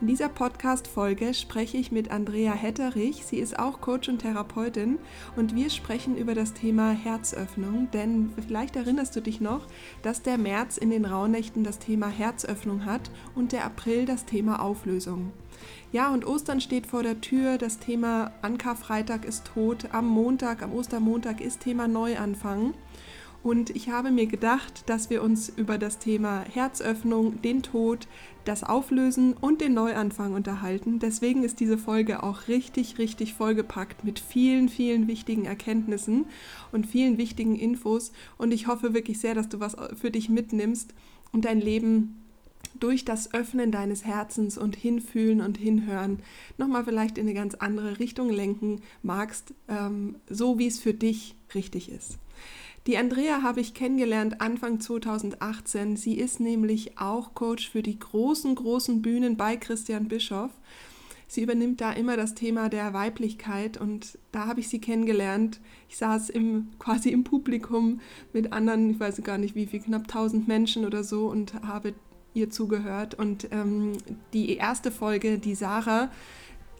In dieser Podcast-Folge spreche ich mit Andrea Hetterich. Sie ist auch Coach und Therapeutin und wir sprechen über das Thema Herzöffnung. Denn vielleicht erinnerst du dich noch, dass der März in den Rauhnächten das Thema Herzöffnung hat und der April das Thema Auflösung. Ja, und Ostern steht vor der Tür. Das Thema Ankarfreitag ist tot. Am Montag, am Ostermontag ist Thema Neuanfang. Und ich habe mir gedacht, dass wir uns über das Thema Herzöffnung, den Tod, das Auflösen und den Neuanfang unterhalten. Deswegen ist diese Folge auch richtig, richtig vollgepackt mit vielen, vielen wichtigen Erkenntnissen und vielen wichtigen Infos. Und ich hoffe wirklich sehr, dass du was für dich mitnimmst und dein Leben durch das Öffnen deines Herzens und Hinfühlen und Hinhören nochmal vielleicht in eine ganz andere Richtung lenken magst, ähm, so wie es für dich richtig ist. Die Andrea habe ich kennengelernt Anfang 2018. Sie ist nämlich auch Coach für die großen, großen Bühnen bei Christian Bischoff. Sie übernimmt da immer das Thema der Weiblichkeit und da habe ich sie kennengelernt. Ich saß im, quasi im Publikum mit anderen, ich weiß gar nicht wie viel, knapp 1000 Menschen oder so und habe ihr zugehört. Und ähm, die erste Folge, die Sarah,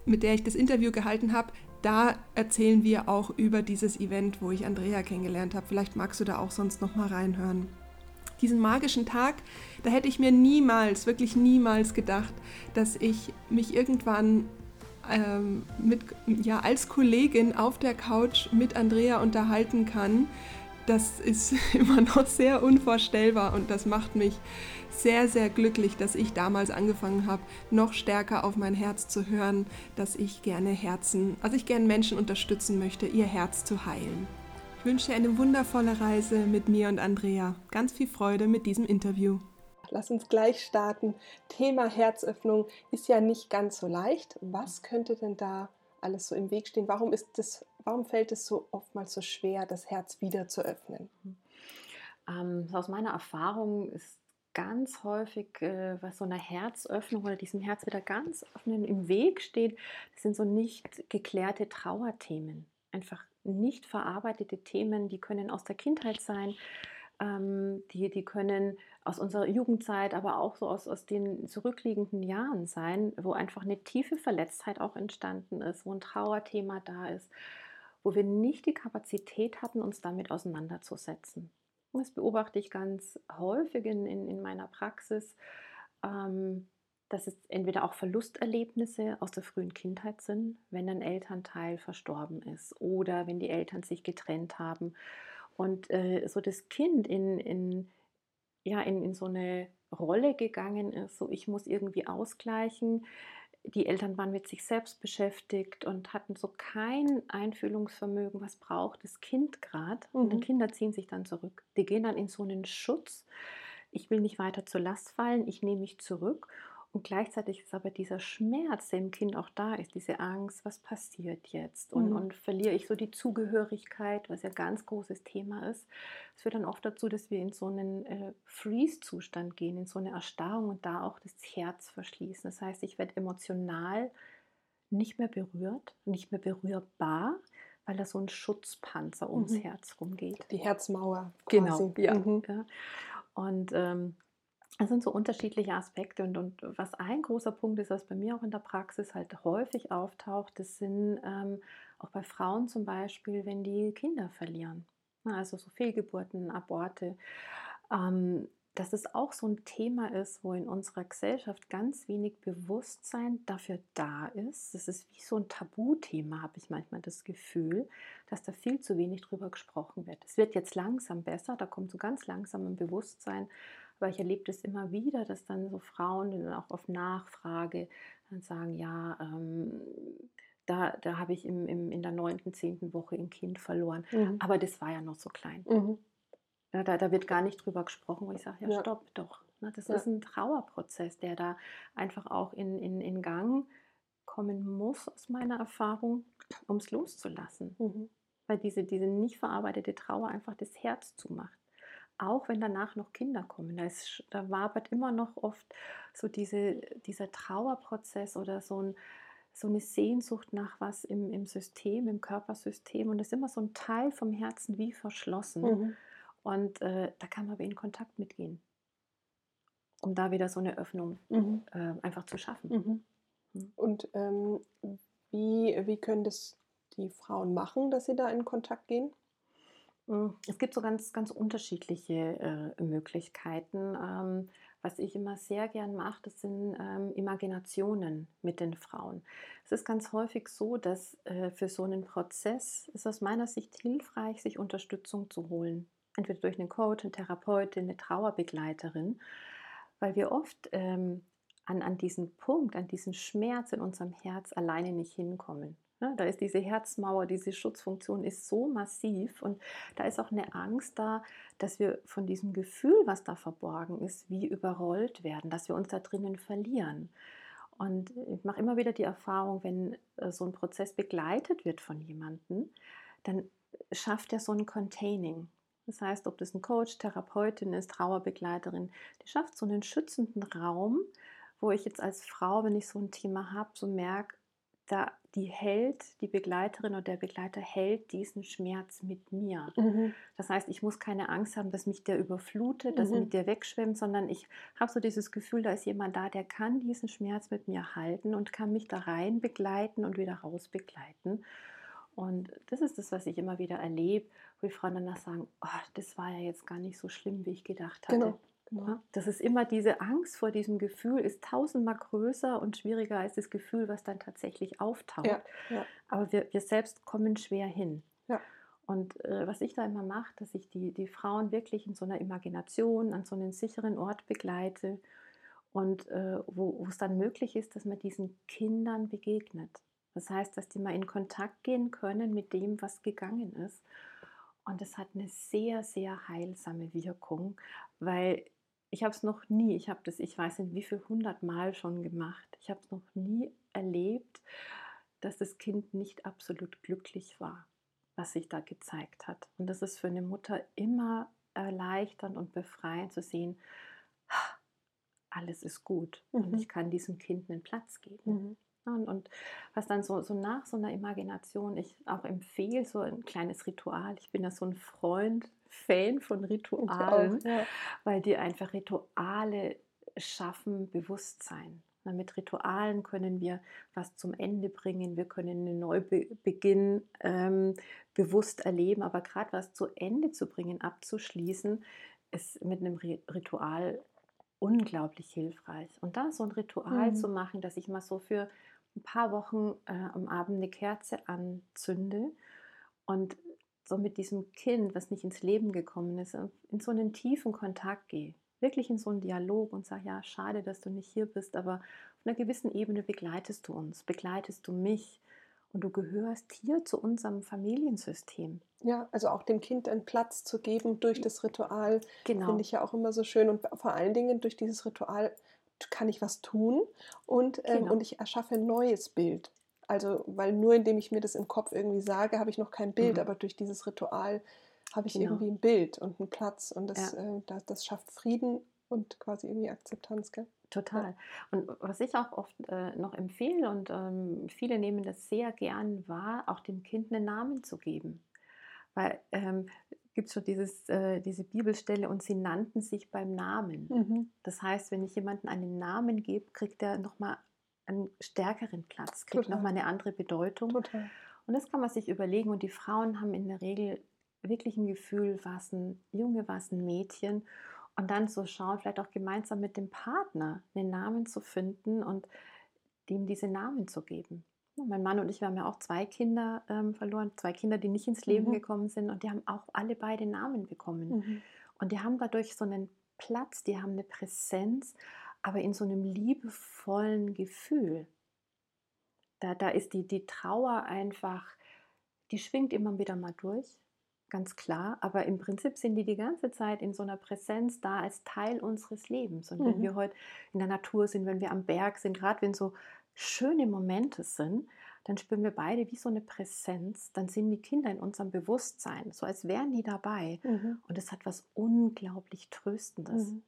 mit der ich das Interview gehalten habe, da erzählen wir auch über dieses Event, wo ich Andrea kennengelernt habe. Vielleicht magst du da auch sonst noch mal reinhören. Diesen magischen Tag, da hätte ich mir niemals, wirklich niemals gedacht, dass ich mich irgendwann ähm, mit, ja, als Kollegin auf der Couch mit Andrea unterhalten kann. Das ist immer noch sehr unvorstellbar und das macht mich sehr, sehr glücklich, dass ich damals angefangen habe, noch stärker auf mein Herz zu hören, dass ich gerne Herzen, also ich gerne Menschen unterstützen möchte, ihr Herz zu heilen. Ich wünsche eine wundervolle Reise mit mir und Andrea. Ganz viel Freude mit diesem Interview. Lass uns gleich starten. Thema Herzöffnung ist ja nicht ganz so leicht. Was könnte denn da alles so im Weg stehen? Warum, ist das, warum fällt es so oftmals so schwer, das Herz wieder zu öffnen? Ähm, aus meiner Erfahrung ist ganz häufig, äh, was so einer Herzöffnung oder diesem Herz wieder ganz öffnen im Weg steht, sind so nicht geklärte Trauerthemen. Einfach nicht verarbeitete Themen, die können aus der Kindheit sein, ähm, die, die können aus unserer Jugendzeit, aber auch so aus, aus den zurückliegenden Jahren sein, wo einfach eine tiefe Verletztheit auch entstanden ist, wo ein Trauerthema da ist, wo wir nicht die Kapazität hatten, uns damit auseinanderzusetzen. Das beobachte ich ganz häufig in, in, in meiner Praxis, ähm, dass es entweder auch Verlusterlebnisse aus der frühen Kindheit sind, wenn ein Elternteil verstorben ist oder wenn die Eltern sich getrennt haben und äh, so das Kind in, in, ja, in, in so eine Rolle gegangen ist, so ich muss irgendwie ausgleichen, die Eltern waren mit sich selbst beschäftigt und hatten so kein Einfühlungsvermögen, was braucht das Kind gerade. Mhm. Und die mhm. Kinder ziehen sich dann zurück. Die gehen dann in so einen Schutz. Ich will nicht weiter zur Last fallen, ich nehme mich zurück. Und gleichzeitig ist aber dieser Schmerz, der im Kind auch da ist, diese Angst, was passiert jetzt? Und, mhm. und verliere ich so die Zugehörigkeit, was ja ein ganz großes Thema ist. Es führt dann oft dazu, dass wir in so einen äh, Freeze-Zustand gehen, in so eine Erstarrung und da auch das Herz verschließen. Das heißt, ich werde emotional nicht mehr berührt, nicht mehr berührbar, weil da so ein Schutzpanzer ums mhm. Herz rumgeht. Die Herzmauer. Quasi. Genau, ja. Mhm. ja. Und ähm, das sind so unterschiedliche Aspekte und, und was ein großer Punkt ist, was bei mir auch in der Praxis halt häufig auftaucht, das sind ähm, auch bei Frauen zum Beispiel, wenn die Kinder verlieren. Also so Fehlgeburten, Aborte. Ähm, dass es auch so ein Thema ist, wo in unserer Gesellschaft ganz wenig Bewusstsein dafür da ist. Das ist wie so ein Tabuthema, habe ich manchmal das Gefühl, dass da viel zu wenig drüber gesprochen wird. Es wird jetzt langsam besser, da kommt so ganz langsam ein Bewusstsein, aber ich erlebe das immer wieder, dass dann so Frauen dann auch auf Nachfrage dann sagen, ja, ähm, da, da habe ich im, im, in der neunten, zehnten Woche ein Kind verloren. Mhm. Aber das war ja noch so klein. Mhm. Ja, da, da wird gar nicht drüber gesprochen, wo ich sage, ja, ja. stopp doch. Ne, das ja. ist ein Trauerprozess, der da einfach auch in, in, in Gang kommen muss, aus meiner Erfahrung, um es loszulassen. Mhm. Weil diese, diese nicht verarbeitete Trauer einfach das Herz zumacht. Auch wenn danach noch Kinder kommen. Da, ist, da wabert immer noch oft so diese, dieser Trauerprozess oder so, ein, so eine Sehnsucht nach was im, im System, im Körpersystem. Und das ist immer so ein Teil vom Herzen wie verschlossen. Mhm. Und äh, da kann man aber in Kontakt mitgehen, um da wieder so eine Öffnung mhm. äh, einfach zu schaffen. Mhm. mhm. Und ähm, wie, wie können das die Frauen machen, dass sie da in Kontakt gehen? Hm, es gibt so ganz, ganz unterschiedliche äh, Möglichkeiten. Ähm, was ich immer sehr gern mache, das sind ähm, Imaginationen mit den Frauen. Es ist ganz häufig so, dass äh, für so einen Prozess ist aus meiner Sicht hilfreich, sich Unterstützung zu holen. Entweder durch einen Coach, eine Therapeutin, eine Trauerbegleiterin, weil wir oft ähm, an, an diesen Punkt, an diesen Schmerz in unserem Herz alleine nicht hinkommen. Ne, da ist diese Herzmauer, diese Schutzfunktion ist so massiv und da ist auch eine Angst da, dass wir von diesem Gefühl, was da verborgen ist, wie überrollt werden, dass wir uns da drinnen verlieren. Und ich mache immer wieder die Erfahrung, wenn äh, so ein Prozess begleitet wird von jemandem, dann schafft er so ein Containing. Das heißt, ob das ein Coach, Therapeutin ist, Trauerbegleiterin, die schafft so einen schützenden Raum, wo ich jetzt als Frau, wenn ich so ein Thema habe, so merke, da die hält, die Begleiterin oder der Begleiter hält diesen Schmerz mit mir. Mhm. Das heißt, ich muss keine Angst haben, dass mich der überflutet, dass mhm. mit der wegschwemmt, sondern ich habe so dieses Gefühl, da ist jemand da, der kann diesen Schmerz mit mir halten und kann mich da rein begleiten und wieder raus begleiten. Und das ist das, was ich immer wieder erlebe, wo die Frauen danach sagen, oh, das war ja jetzt gar nicht so schlimm, wie ich gedacht hatte. Genau. Genau. Das ist immer diese Angst vor diesem Gefühl, ist tausendmal größer und schwieriger als das Gefühl, was dann tatsächlich auftaucht. Ja, ja. Aber wir, wir selbst kommen schwer hin. Ja. Und äh, was ich da immer mache, dass ich die, die Frauen wirklich in so einer Imagination an so einen sicheren Ort begleite und äh, wo es dann möglich ist, dass man diesen Kindern begegnet. Das heißt, dass die mal in Kontakt gehen können mit dem, was gegangen ist. Und das hat eine sehr, sehr heilsame Wirkung, weil ich habe es noch nie, ich habe das, ich weiß nicht wie viel hundert Mal schon gemacht. Ich habe es noch nie erlebt, dass das Kind nicht absolut glücklich war, was sich da gezeigt hat. Und das ist für eine Mutter immer erleichternd und befreiend zu sehen, alles ist gut mhm. und ich kann diesem Kind einen Platz geben. Mhm. Und, und, was dann so, so nach so einer Imagination ich auch empfehle, so ein kleines Ritual. Ich bin ja so ein Freund Fan von Ritualen, ja. weil die einfach Rituale schaffen Bewusstsein. Mit Ritualen können wir was zum Ende bringen, wir können einen Neubeginn ähm, bewusst erleben, aber gerade was zu Ende zu bringen, abzuschließen, ist mit einem Ritual unglaublich hilfreich. Und da so ein Ritual mhm. zu machen, dass ich mal so für ein paar Wochen äh, am Abend eine Kerze anzünde und so mit diesem Kind, was nicht ins Leben gekommen ist, in so einen tiefen Kontakt gehe. Wirklich in so einen Dialog und sage, ja, schade, dass du nicht hier bist, aber auf einer gewissen Ebene begleitest du uns, begleitest du mich und du gehörst hier zu unserem Familiensystem. Ja, also auch dem Kind einen Platz zu geben durch das Ritual, genau. finde ich ja auch immer so schön. Und vor allen Dingen durch dieses Ritual kann ich was tun und, ähm, genau. und ich erschaffe ein neues Bild. Also, weil nur indem ich mir das im Kopf irgendwie sage, habe ich noch kein Bild, mhm. aber durch dieses Ritual habe ich genau. irgendwie ein Bild und einen Platz und das, ja. äh, das, das, schafft Frieden und quasi irgendwie Akzeptanz. Gell? Total. Ja. Und was ich auch oft äh, noch empfehle und ähm, viele nehmen das sehr gern wahr, auch dem Kind einen Namen zu geben. Weil ähm, gibt schon dieses, äh, diese Bibelstelle und sie nannten sich beim Namen. Mhm. Das heißt, wenn ich jemandem einen Namen gebe, kriegt er nochmal einen stärkeren Platz, kriegt nochmal eine andere Bedeutung. Total. Und das kann man sich überlegen. Und die Frauen haben in der Regel wirklich ein Gefühl, was ein Junge, was ein Mädchen. Und dann so schauen, vielleicht auch gemeinsam mit dem Partner einen Namen zu finden und ihm diese Namen zu geben. Mein Mann und ich, wir haben ja auch zwei Kinder ähm, verloren, zwei Kinder, die nicht ins Leben mhm. gekommen sind und die haben auch alle beide Namen bekommen. Mhm. Und die haben dadurch so einen Platz, die haben eine Präsenz, aber in so einem liebevollen Gefühl. Da, da ist die, die Trauer einfach, die schwingt immer wieder mal durch, ganz klar, aber im Prinzip sind die die ganze Zeit in so einer Präsenz da als Teil unseres Lebens. Und mhm. wenn wir heute in der Natur sind, wenn wir am Berg sind, gerade wenn so schöne Momente sind, dann spüren wir beide wie so eine Präsenz, dann sind die Kinder in unserem Bewusstsein, so als wären die dabei. Mhm. Und es hat was unglaublich Tröstendes. Mhm.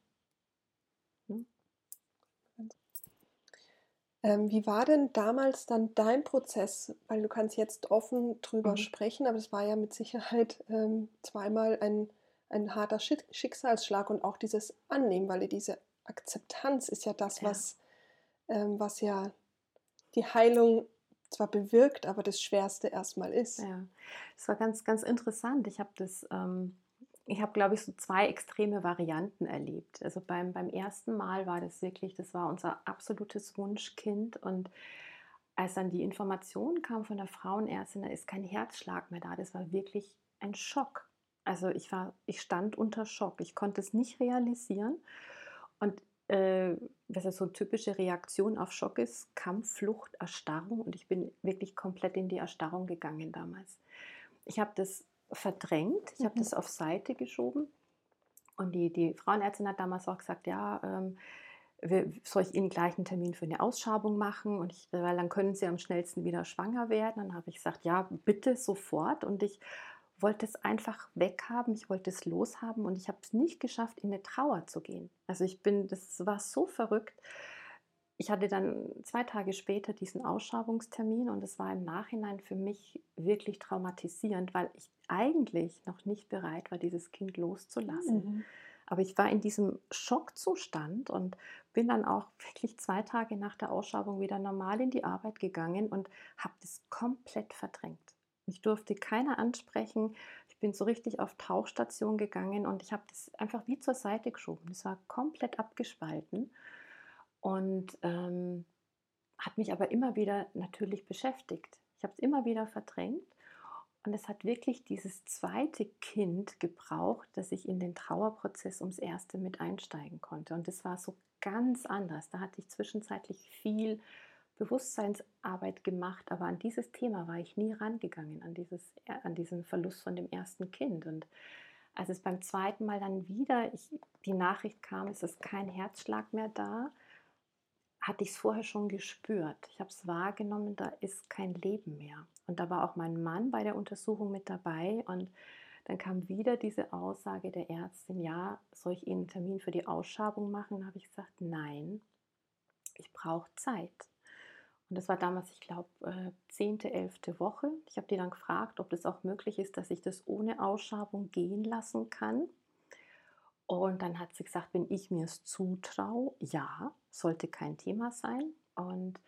Hm? Ähm, wie war denn damals dann dein Prozess? Weil du kannst jetzt offen drüber mhm. sprechen, aber es war ja mit Sicherheit ähm, zweimal ein, ein harter Schicksalsschlag und auch dieses Annehmen, weil diese Akzeptanz ist ja das, ja. Was, ähm, was ja die Heilung zwar bewirkt, aber das Schwerste erstmal ist. Ja, es war ganz, ganz interessant. Ich habe das ähm, ich habe, glaube ich, so zwei extreme Varianten erlebt. Also beim, beim ersten Mal war das wirklich, das war unser absolutes Wunschkind. Und als dann die Information kam von der Frauenärztin, da ist kein Herzschlag mehr da, das war wirklich ein Schock. Also ich war, ich stand unter Schock. Ich konnte es nicht realisieren. Und äh, was ja so eine typische Reaktion auf Schock ist, Kampf, Flucht, Erstarrung. Und ich bin wirklich komplett in die Erstarrung gegangen damals. Ich habe das verdrängt. Ich mhm. habe das auf Seite geschoben. Und die, die Frauenärztin hat damals auch gesagt, ja, ähm, soll ich Ihnen gleich einen Termin für eine Ausschabung machen? Und ich, weil dann können Sie am schnellsten wieder schwanger werden. Dann habe ich gesagt, ja, bitte sofort. Und ich wollte es einfach weghaben, ich wollte es loshaben und ich habe es nicht geschafft, in eine Trauer zu gehen. Also ich bin, das war so verrückt ich hatte dann zwei Tage später diesen Ausschabungstermin und es war im Nachhinein für mich wirklich traumatisierend, weil ich eigentlich noch nicht bereit war, dieses Kind loszulassen. Mhm. Aber ich war in diesem Schockzustand und bin dann auch wirklich zwei Tage nach der Ausschabung wieder normal in die Arbeit gegangen und habe das komplett verdrängt. Ich durfte keiner ansprechen. Ich bin so richtig auf Tauchstation gegangen und ich habe das einfach wie zur Seite geschoben. Das war komplett abgespalten und ähm, hat mich aber immer wieder natürlich beschäftigt. Ich habe es immer wieder verdrängt und es hat wirklich dieses zweite Kind gebraucht, dass ich in den Trauerprozess ums erste mit einsteigen konnte. Und das war so ganz anders. Da hatte ich zwischenzeitlich viel Bewusstseinsarbeit gemacht, aber an dieses Thema war ich nie rangegangen, an, dieses, äh, an diesen Verlust von dem ersten Kind. Und als es beim zweiten Mal dann wieder ich, die Nachricht kam, es ist kein Herzschlag mehr da, hatte ich es vorher schon gespürt. Ich habe es wahrgenommen, da ist kein Leben mehr. Und da war auch mein Mann bei der Untersuchung mit dabei und dann kam wieder diese Aussage der Ärztin, ja, soll ich Ihnen einen Termin für die Ausschabung machen? Da habe ich gesagt, nein, ich brauche Zeit. Und das war damals, ich glaube, äh, zehnte, elfte Woche. Ich habe die dann gefragt, ob das auch möglich ist, dass ich das ohne Ausschabung gehen lassen kann. Und dann hat sie gesagt, wenn ich mir es zutraue, ja, sollte kein Thema sein. Und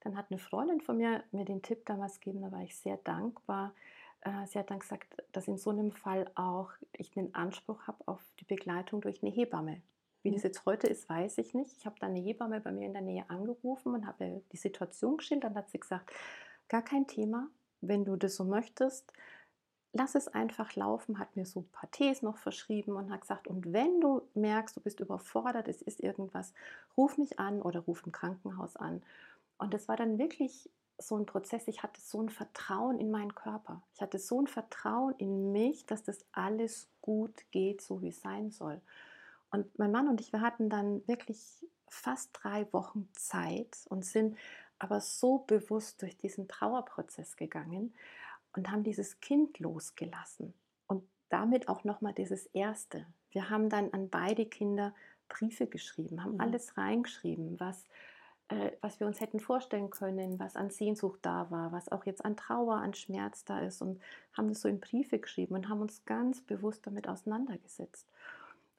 dann hat eine Freundin von mir mir den Tipp damals gegeben, da war ich sehr dankbar. Äh, sie hat dann gesagt, dass in so einem Fall auch ich den Anspruch habe auf die Begleitung durch eine Hebamme. Wie das mhm. jetzt heute ist, weiß ich nicht. Ich habe dann eine Hebamme bei mir in der Nähe angerufen und habe die Situation geschildert. Dann hat sie gesagt, gar kein Thema, wenn du das so möchtest lass es einfach laufen, hat mir so ein paar Tees noch verschrieben und hat gesagt, und wenn du merkst, du bist überfordert, es ist irgendwas, ruf mich an oder ruf im Krankenhaus an. Und das war dann wirklich so ein Prozess, ich hatte so ein Vertrauen in meinen Körper. Ich hatte so ein Vertrauen in mich, dass das alles gut geht, so wie es sein soll. Und mein Mann und ich, wir hatten dann wirklich fast drei Wochen Zeit und sind aber so bewusst durch diesen Trauerprozess gegangen, und haben dieses Kind losgelassen und damit auch nochmal dieses Erste. Wir haben dann an beide Kinder Briefe geschrieben, haben mhm. alles reingeschrieben, was, äh, was wir uns hätten vorstellen können, was an Sehnsucht da war, was auch jetzt an Trauer, an Schmerz da ist und haben das so in Briefe geschrieben und haben uns ganz bewusst damit auseinandergesetzt.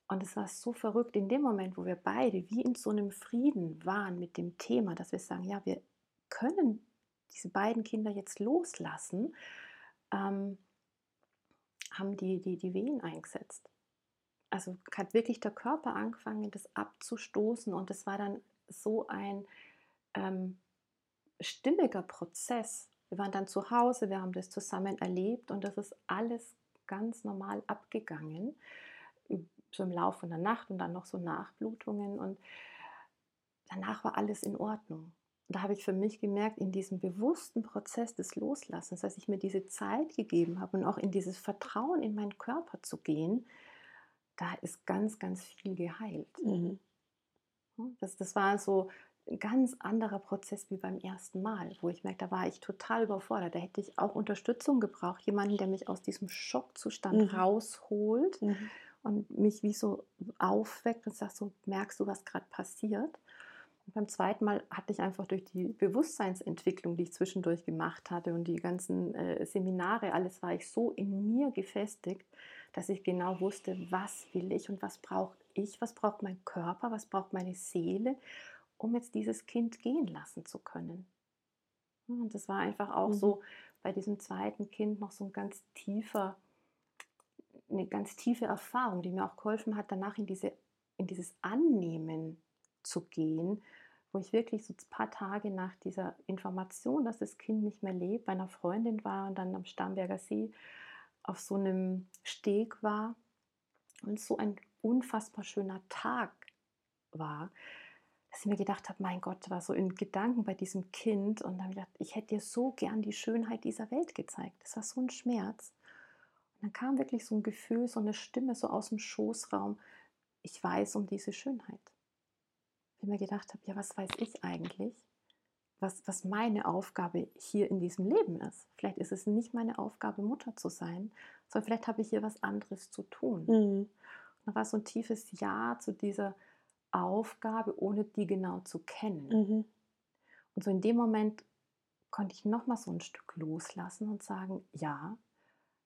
Und es war so verrückt in dem Moment, wo wir beide wie in so einem Frieden waren mit dem Thema, dass wir sagen, ja, wir können diese beiden Kinder jetzt loslassen, ähm, haben die, die, die Wehen eingesetzt. Also hat wirklich der Körper angefangen, das abzustoßen und es war dann so ein ähm, stimmiger Prozess. Wir waren dann zu Hause, wir haben das zusammen erlebt und das ist alles ganz normal abgegangen, so im Laufe der Nacht und dann noch so Nachblutungen und danach war alles in Ordnung da habe ich für mich gemerkt, in diesem bewussten Prozess des Loslassens, dass ich mir diese Zeit gegeben habe und auch in dieses Vertrauen in meinen Körper zu gehen, da ist ganz, ganz viel geheilt. Mhm. Das, das war so ein ganz anderer Prozess wie beim ersten Mal, wo ich merke, da war ich total überfordert. Da hätte ich auch Unterstützung gebraucht, jemanden, der mich aus diesem Schockzustand mhm. rausholt mhm. und mich wie so aufweckt und sagt, so merkst du, was gerade passiert. Und beim zweiten Mal hatte ich einfach durch die Bewusstseinsentwicklung, die ich zwischendurch gemacht hatte und die ganzen äh, Seminare, alles war ich so in mir gefestigt, dass ich genau wusste, was will ich und was braucht ich, was braucht mein Körper, was braucht meine Seele, um jetzt dieses Kind gehen lassen zu können. Und das war einfach auch mhm. so bei diesem zweiten Kind noch so ein ganz tiefer, eine ganz tiefe Erfahrung, die mir auch geholfen hat, danach in, diese, in dieses Annehmen zu gehen, wo ich wirklich so ein paar Tage nach dieser Information, dass das Kind nicht mehr lebt, bei einer Freundin war und dann am Starnberger See auf so einem Steg war und so ein unfassbar schöner Tag war, dass ich mir gedacht habe, mein Gott, war so in Gedanken bei diesem Kind und dann habe ich gedacht, ich hätte dir so gern die Schönheit dieser Welt gezeigt. Das war so ein Schmerz. Und dann kam wirklich so ein Gefühl, so eine Stimme so aus dem Schoßraum, ich weiß um diese Schönheit ich mir gedacht habe, ja, was weiß ich eigentlich, was, was meine Aufgabe hier in diesem Leben ist. Vielleicht ist es nicht meine Aufgabe, Mutter zu sein, sondern vielleicht habe ich hier was anderes zu tun. Mhm. Und da war so ein tiefes Ja zu dieser Aufgabe, ohne die genau zu kennen. Mhm. Und so in dem Moment konnte ich nochmal so ein Stück loslassen und sagen, ja,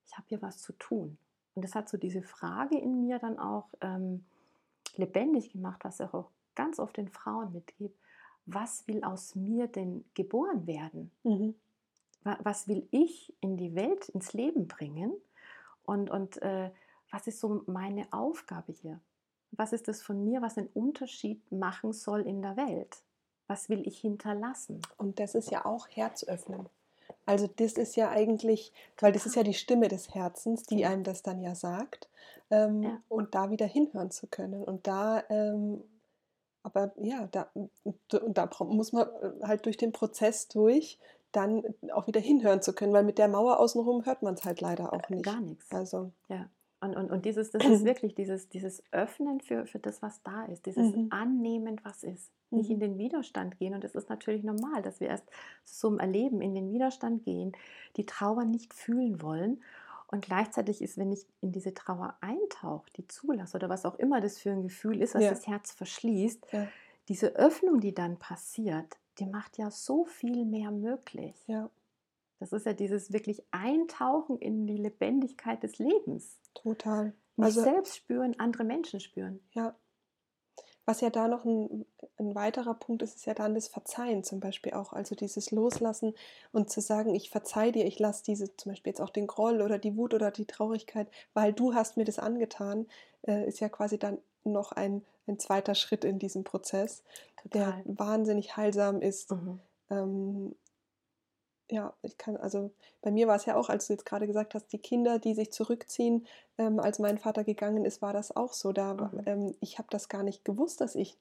ich habe hier was zu tun. Und das hat so diese Frage in mir dann auch ähm, lebendig gemacht, was auch ganz oft den Frauen mitgebe, was will aus mir denn geboren werden? Mhm. Was will ich in die Welt, ins Leben bringen? Und, und äh, was ist so meine Aufgabe hier? Was ist das von mir, was einen Unterschied machen soll in der Welt? Was will ich hinterlassen? Und das ist ja auch Herzöffnen. Also das ist ja eigentlich, weil das ist ja die Stimme des Herzens, die einem das dann ja sagt. Ähm, ja. Und da wieder hinhören zu können und da ähm, aber ja, da, da muss man äh, halt durch den Prozess durch, dann auch wieder hinhören zu können, weil mit der Mauer außenrum hört man es halt leider auch nicht. Gar nichts. Also. Ja. Und, und, und dieses, das ist wirklich dieses, dieses Öffnen für, für das, was da ist, dieses mhm. Annehmen, was ist. Nicht in mhm. den Widerstand gehen. Und es ist natürlich normal, dass wir erst zum Erleben in den Widerstand gehen, die Trauer nicht fühlen wollen und gleichzeitig ist, wenn ich in diese Trauer eintauche, die zulasse oder was auch immer das für ein Gefühl ist, was ja. das Herz verschließt, ja. diese Öffnung, die dann passiert, die macht ja so viel mehr möglich. Ja. Das ist ja dieses wirklich Eintauchen in die Lebendigkeit des Lebens. Total. Mich also, selbst spüren, andere Menschen spüren. Ja, was ja da noch ein, ein, weiterer Punkt ist, ist ja dann das Verzeihen zum Beispiel auch. Also dieses Loslassen und zu sagen, ich verzeih dir, ich lasse diese zum Beispiel jetzt auch den Groll oder die Wut oder die Traurigkeit, weil du hast mir das angetan, äh, ist ja quasi dann noch ein, ein zweiter Schritt in diesem Prozess, Total. der wahnsinnig heilsam ist. Mhm. Ähm, ja, ich kann, also bei mir war es ja auch, als du jetzt gerade gesagt hast, die Kinder, die sich zurückziehen, ähm, als mein Vater gegangen ist, war das auch so. Da, mhm. ähm, ich habe das gar nicht gewusst, dass ich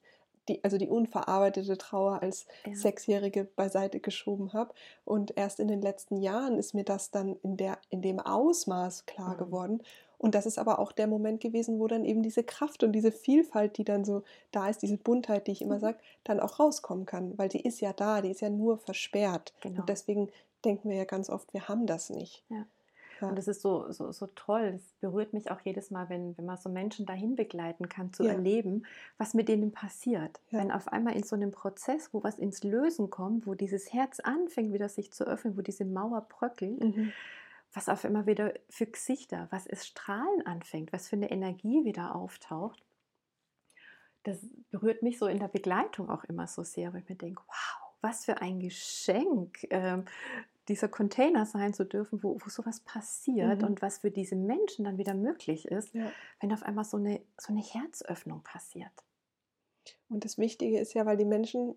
die, also die unverarbeitete Trauer als ja. Sechsjährige beiseite geschoben habe. Und erst in den letzten Jahren ist mir das dann in, der, in dem Ausmaß klar mhm. geworden. Und das ist aber auch der Moment gewesen, wo dann eben diese Kraft und diese Vielfalt, die dann so da ist, diese Buntheit, die ich immer mhm. sage, dann auch rauskommen kann. Weil die ist ja da, die ist ja nur versperrt. Genau. Und deswegen denken wir ja ganz oft, wir haben das nicht. Ja. Ja. Und das ist so, so, so toll. Das berührt mich auch jedes Mal, wenn, wenn man so Menschen dahin begleiten kann, zu ja. erleben, was mit denen passiert. Ja. Wenn auf einmal in so einem Prozess, wo was ins Lösen kommt, wo dieses Herz anfängt, wieder sich zu öffnen, wo diese Mauer bröckelt, mhm was auf immer wieder für Gesichter, was es Strahlen anfängt, was für eine Energie wieder auftaucht. Das berührt mich so in der Begleitung auch immer so sehr, weil ich mir denke, wow, was für ein Geschenk, äh, dieser Container sein zu dürfen, wo, wo sowas passiert mhm. und was für diese Menschen dann wieder möglich ist, ja. wenn auf einmal so eine, so eine Herzöffnung passiert. Und das Wichtige ist ja, weil die Menschen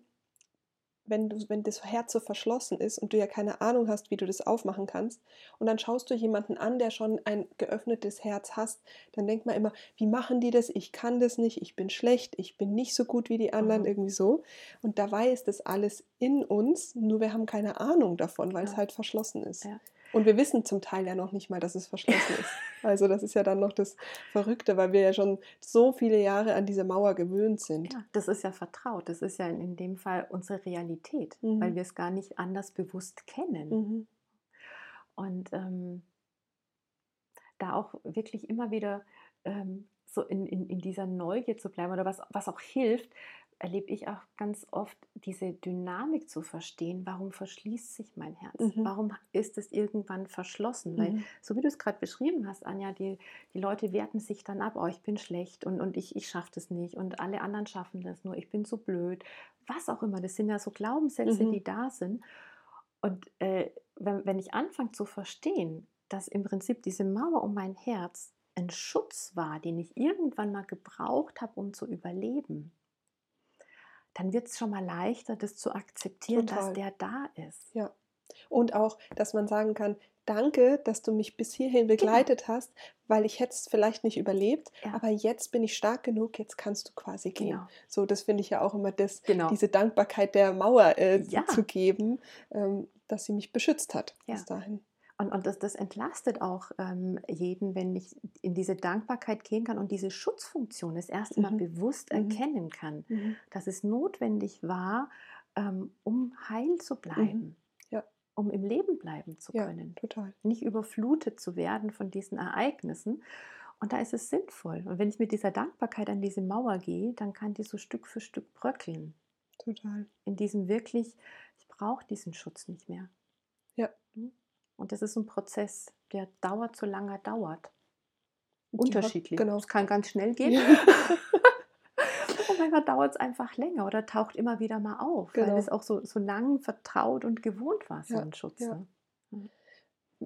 wenn, du, wenn das Herz so verschlossen ist und du ja keine Ahnung hast, wie du das aufmachen kannst, und dann schaust du jemanden an, der schon ein geöffnetes Herz hast, dann denkt man immer, wie machen die das? Ich kann das nicht, ich bin schlecht, ich bin nicht so gut wie die anderen, mhm. irgendwie so. Und dabei ist das alles in uns, nur wir haben keine Ahnung davon, weil ja. es halt verschlossen ist. Ja. Und wir wissen zum Teil ja noch nicht mal, dass es verschlossen ist. Also das ist ja dann noch das Verrückte, weil wir ja schon so viele Jahre an diese Mauer gewöhnt sind. Ja, das ist ja vertraut. Das ist ja in, dem Fall unsere Realität, mhm. weil wir es gar nicht anders bewusst kennen. Mhm. Und ähm, da auch wirklich immer wieder ähm, so in, in, in dieser Neugier zu bleiben oder was, was auch hilft, erlebe ich auch ganz oft diese Dynamik zu verstehen. Warum verschließt sich mein Herz? Mhm. Warum ist es irgendwann verschlossen? Mhm. Weil, so wie du es gerade beschrieben hast, Anja, die, die Leute werten sich dann ab, oh, ich bin schlecht und, und ich, ich schaffe das nicht und alle anderen schaffen das nur, ich bin so blöd. Was auch immer, das sind ja so Glaubenssätze, mhm. die da sind. Und äh, wenn, wenn ich anfange zu verstehen, dass im Prinzip diese Mauer um mein Herz ein Schutz war, den ich irgendwann mal gebraucht habe, um zu überleben, dann wird es schon mal leichter, das zu akzeptieren, Total. dass der da ist. Ja. Und auch, dass man sagen kann, danke, dass du mich bis hierhin genau. begleitet genau. hast, weil ich hätte es vielleicht nicht überlebt, ja. aber jetzt bin ich stark genug, jetzt kannst du quasi gehen. Genau. So, das finde ich ja auch immer das, genau. diese Dankbarkeit der Mauer äh, ja. zu geben, ähm, dass sie mich beschützt hat ja. bis dahin. Und, und das, das entlastet auch ähm, jeden, wenn ich in diese Dankbarkeit gehen kann und diese Schutzfunktion erste Mal mhm. bewusst mhm. erkennen kann, mhm. dass es notwendig war, ähm, um heil zu mhm. bleiben. Ja. Um im Leben bleiben zu können. Ja, total. Nicht überflutet zu werden von diesen Ereignissen. Und da ist es sinnvoll. Und wenn ich mit dieser Dankbarkeit an diese Mauer gehe, dann kann die so Stück für Stück bröckeln. Total. In diesem wirklich, ich brauche diesen Schutz nicht mehr. Ja. Hm? Und das ist ein Prozess, der dauert, solange er dauert. Unterschiedlich. Ja, genau. Es kann ganz schnell gehen. Ja. und manchmal dauert es einfach länger oder taucht immer wieder mal auf, genau. weil es auch so, so lang vertraut und gewohnt war, so ja, ein Schutz. Ne?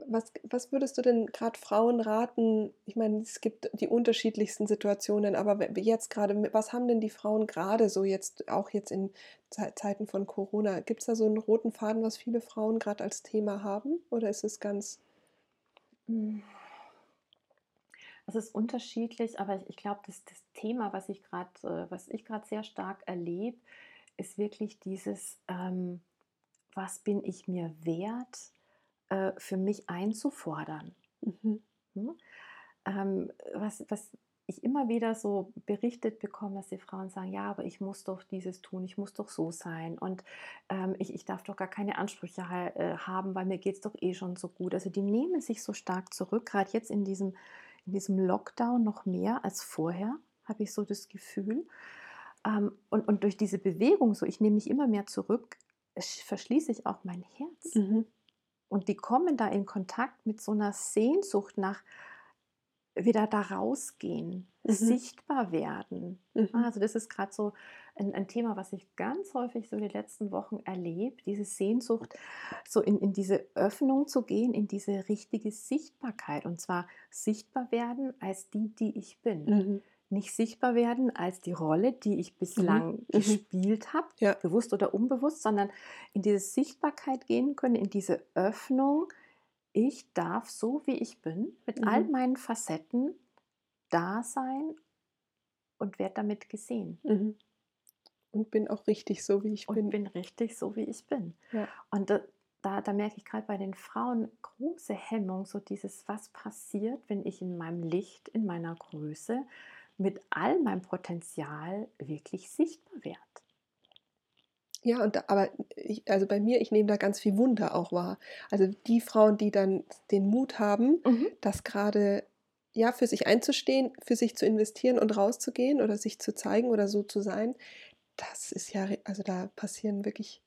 Was, was würdest du denn gerade Frauen raten? Ich meine, es gibt die unterschiedlichsten Situationen, aber jetzt gerade, was haben denn die Frauen gerade so jetzt, auch jetzt in Zeiten von Corona? Gibt es da so einen roten Faden, was viele Frauen gerade als Thema haben? Oder ist es ganz. Hm. Es ist unterschiedlich, aber ich, ich glaube, das, das Thema, was ich gerade, äh, was ich gerade sehr stark erlebe, ist wirklich dieses, ähm, was bin ich mir wert? Äh, für mich einzufordern. Mhm. Hm? Ähm, was, was ich immer wieder so berichtet bekomme, dass die Frauen sagen, ja, aber ich muss doch dieses tun, ich muss doch so sein und ähm, ich, ich darf doch gar keine Ansprüche ha äh, haben, weil mir geht es doch eh schon so gut. Also die nehmen sich so stark zurück, gerade jetzt in diesem, in diesem Lockdown noch mehr als vorher, habe ich so das Gefühl. Ähm, und, und durch diese Bewegung, so ich nehme mich immer mehr zurück, verschließe ich auch mein Herz. Mhm. Und die kommen da in Kontakt mit so einer Sehnsucht nach wieder da rausgehen, mhm. sichtbar werden. Mhm. Also das ist gerade so ein, ein, Thema, was ich ganz häufig so in den letzten Wochen erlebe, diese Sehnsucht, so in, in diese Öffnung zu gehen, in diese richtige Sichtbarkeit. Und zwar sichtbar werden als die, die ich bin. Mhm nicht sichtbar werden als die Rolle, die ich bislang mhm. mhm. gespielt habe, ja. bewusst oder unbewusst, sondern in diese Sichtbarkeit gehen können, in diese Öffnung. Ich darf so, wie ich bin, mit mhm. all meinen Facetten da sein und werde damit gesehen. Mhm. Und bin auch richtig so, wie ich und bin. Und bin richtig so, wie ich bin. Ja. Und da, da, da merke ich gerade bei den Frauen große Hemmung, so dieses, was passiert, wenn ich in meinem Licht, in meiner Größe, mit all meinem Potenzial wirklich sichtbar werde. Ja, und da, aber ich, also bei mir, ich nehme da ganz viel Wunder auch wahr. Also die Frauen, die dann den Mut haben, mhm. das gerade ja für sich einzustehen, für sich zu investieren und rauszugehen oder sich zu zeigen oder so zu sein, das ist ja, also da passieren wirklich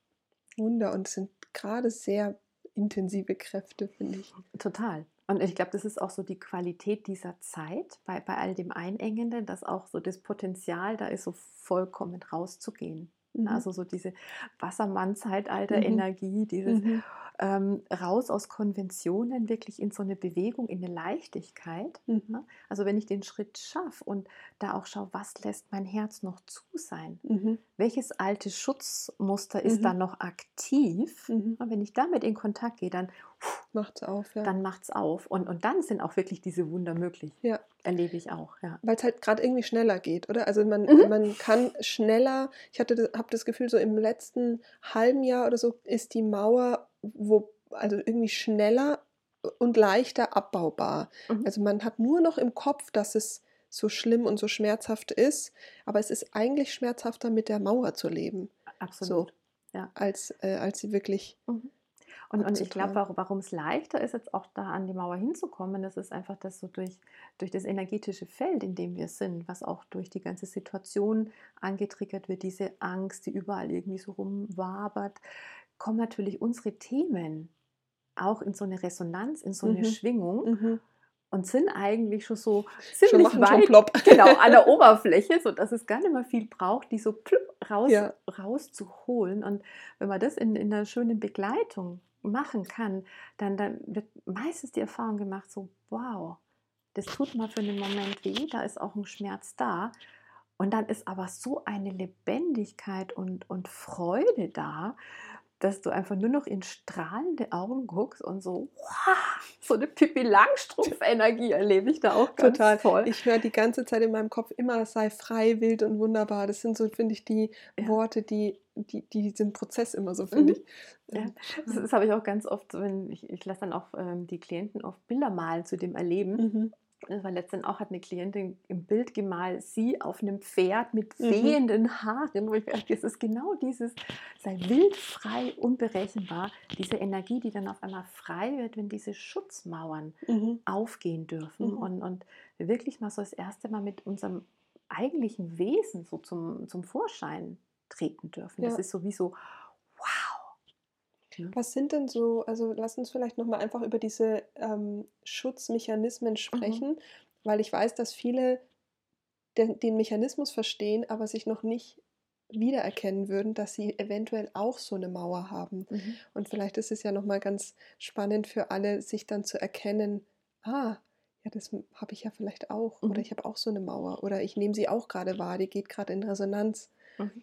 Wunder und sind gerade sehr intensive Kräfte, finde ich. Total. Und ich glaube, das ist auch so die Qualität dieser Zeit bei, bei all dem Einengenden, dass auch so das Potenzial da ist, so vollkommen rauszugehen. Mhm. Also so diese Wassermann-Zeitalter-Energie, mhm. dieses mhm ähm, raus aus Konventionen, wirklich in so eine Bewegung, in eine Leichtigkeit. Mhm. Ne? Also wenn ich den Schritt schaffe und da auch schaue, was lässt mein Herz noch zu sein? Mhm. Welches alte Schutzmuster ist mhm. da noch aktiv? Mhm. Und wenn ich damit in Kontakt gehe, dann macht es auf. Ja. Dann macht es auf. Und, und dann sind auch wirklich diese Wunder möglich. Ja. Erlebe ich auch. Ja. Weil es halt gerade irgendwie schneller geht, oder? Also man, mhm. man kann schneller, ich habe das Gefühl, so im letzten halben Jahr oder so ist die Mauer wo, also irgendwie schneller und leichter abbaubar. Mhm. Also man hat nur noch im Kopf, dass es so schlimm und so schmerzhaft ist, aber es ist eigentlich schmerzhafter, mit der Mauer zu leben. Absolut. So, ja. als, äh, als sie wirklich. Mhm. Und, und ich glaube, warum es leichter ist, jetzt auch da an die Mauer hinzukommen, das ist einfach, dass so durch, durch das energetische Feld, in dem wir sind, was auch durch die ganze Situation angetriggert wird, diese Angst, die überall irgendwie so rumwabert, kommen natürlich unsere Themen auch in so eine Resonanz, in so eine mhm. Schwingung. Mhm und sind eigentlich schon so ziemlich schon weit schon genau, an der Oberfläche, sodass es gar nicht mehr viel braucht, die so raus, ja. rauszuholen. Und wenn man das in, in einer schönen Begleitung machen kann, dann, dann wird meistens die Erfahrung gemacht, so wow, das tut mal für einen Moment weh, da ist auch ein Schmerz da. Und dann ist aber so eine Lebendigkeit und, und Freude da, dass du einfach nur noch in strahlende Augen guckst und so, wow, so eine Pippi Langstrumpf-Energie erlebe ich da auch ganz Total. voll. Ich höre die ganze Zeit in meinem Kopf immer, sei frei, wild und wunderbar. Das sind so, finde ich, die ja. Worte, die, die, die diesen Prozess immer so, finde mhm. ich. Ja. Das, das habe ich auch ganz oft, wenn ich, ich lasse dann auch ähm, die Klienten oft Bilder malen zu dem Erleben. Mhm. Das war letztendlich auch, hat eine Klientin im Bild gemalt, sie auf einem Pferd mit mhm. wehenden. Haaren, wo ich dachte, es ist genau dieses, sei wildfrei, unberechenbar, diese Energie, die dann auf einmal frei wird, wenn diese Schutzmauern mhm. aufgehen dürfen mhm. und, und wir wirklich mal so das erste Mal mit unserem eigentlichen Wesen so zum, zum Vorschein treten dürfen. Ja. Das ist sowieso, was sind denn so, also lass uns vielleicht nochmal einfach über diese ähm, Schutzmechanismen mhm. sprechen, mhm. weil ich weiß, dass viele den, den, Mechanismus verstehen, aber sich noch nicht wiedererkennen würden, dass sie eventuell auch so eine Mauer haben. Mhm. Und vielleicht ist es ja nochmal ganz spannend für alle, sich dann zu erkennen, ah, ja, das habe ich ja vielleicht auch. Mhm. Oder ich habe auch so eine Mauer. Oder ich nehme sie auch gerade wahr, die geht gerade in Resonanz. Mhm.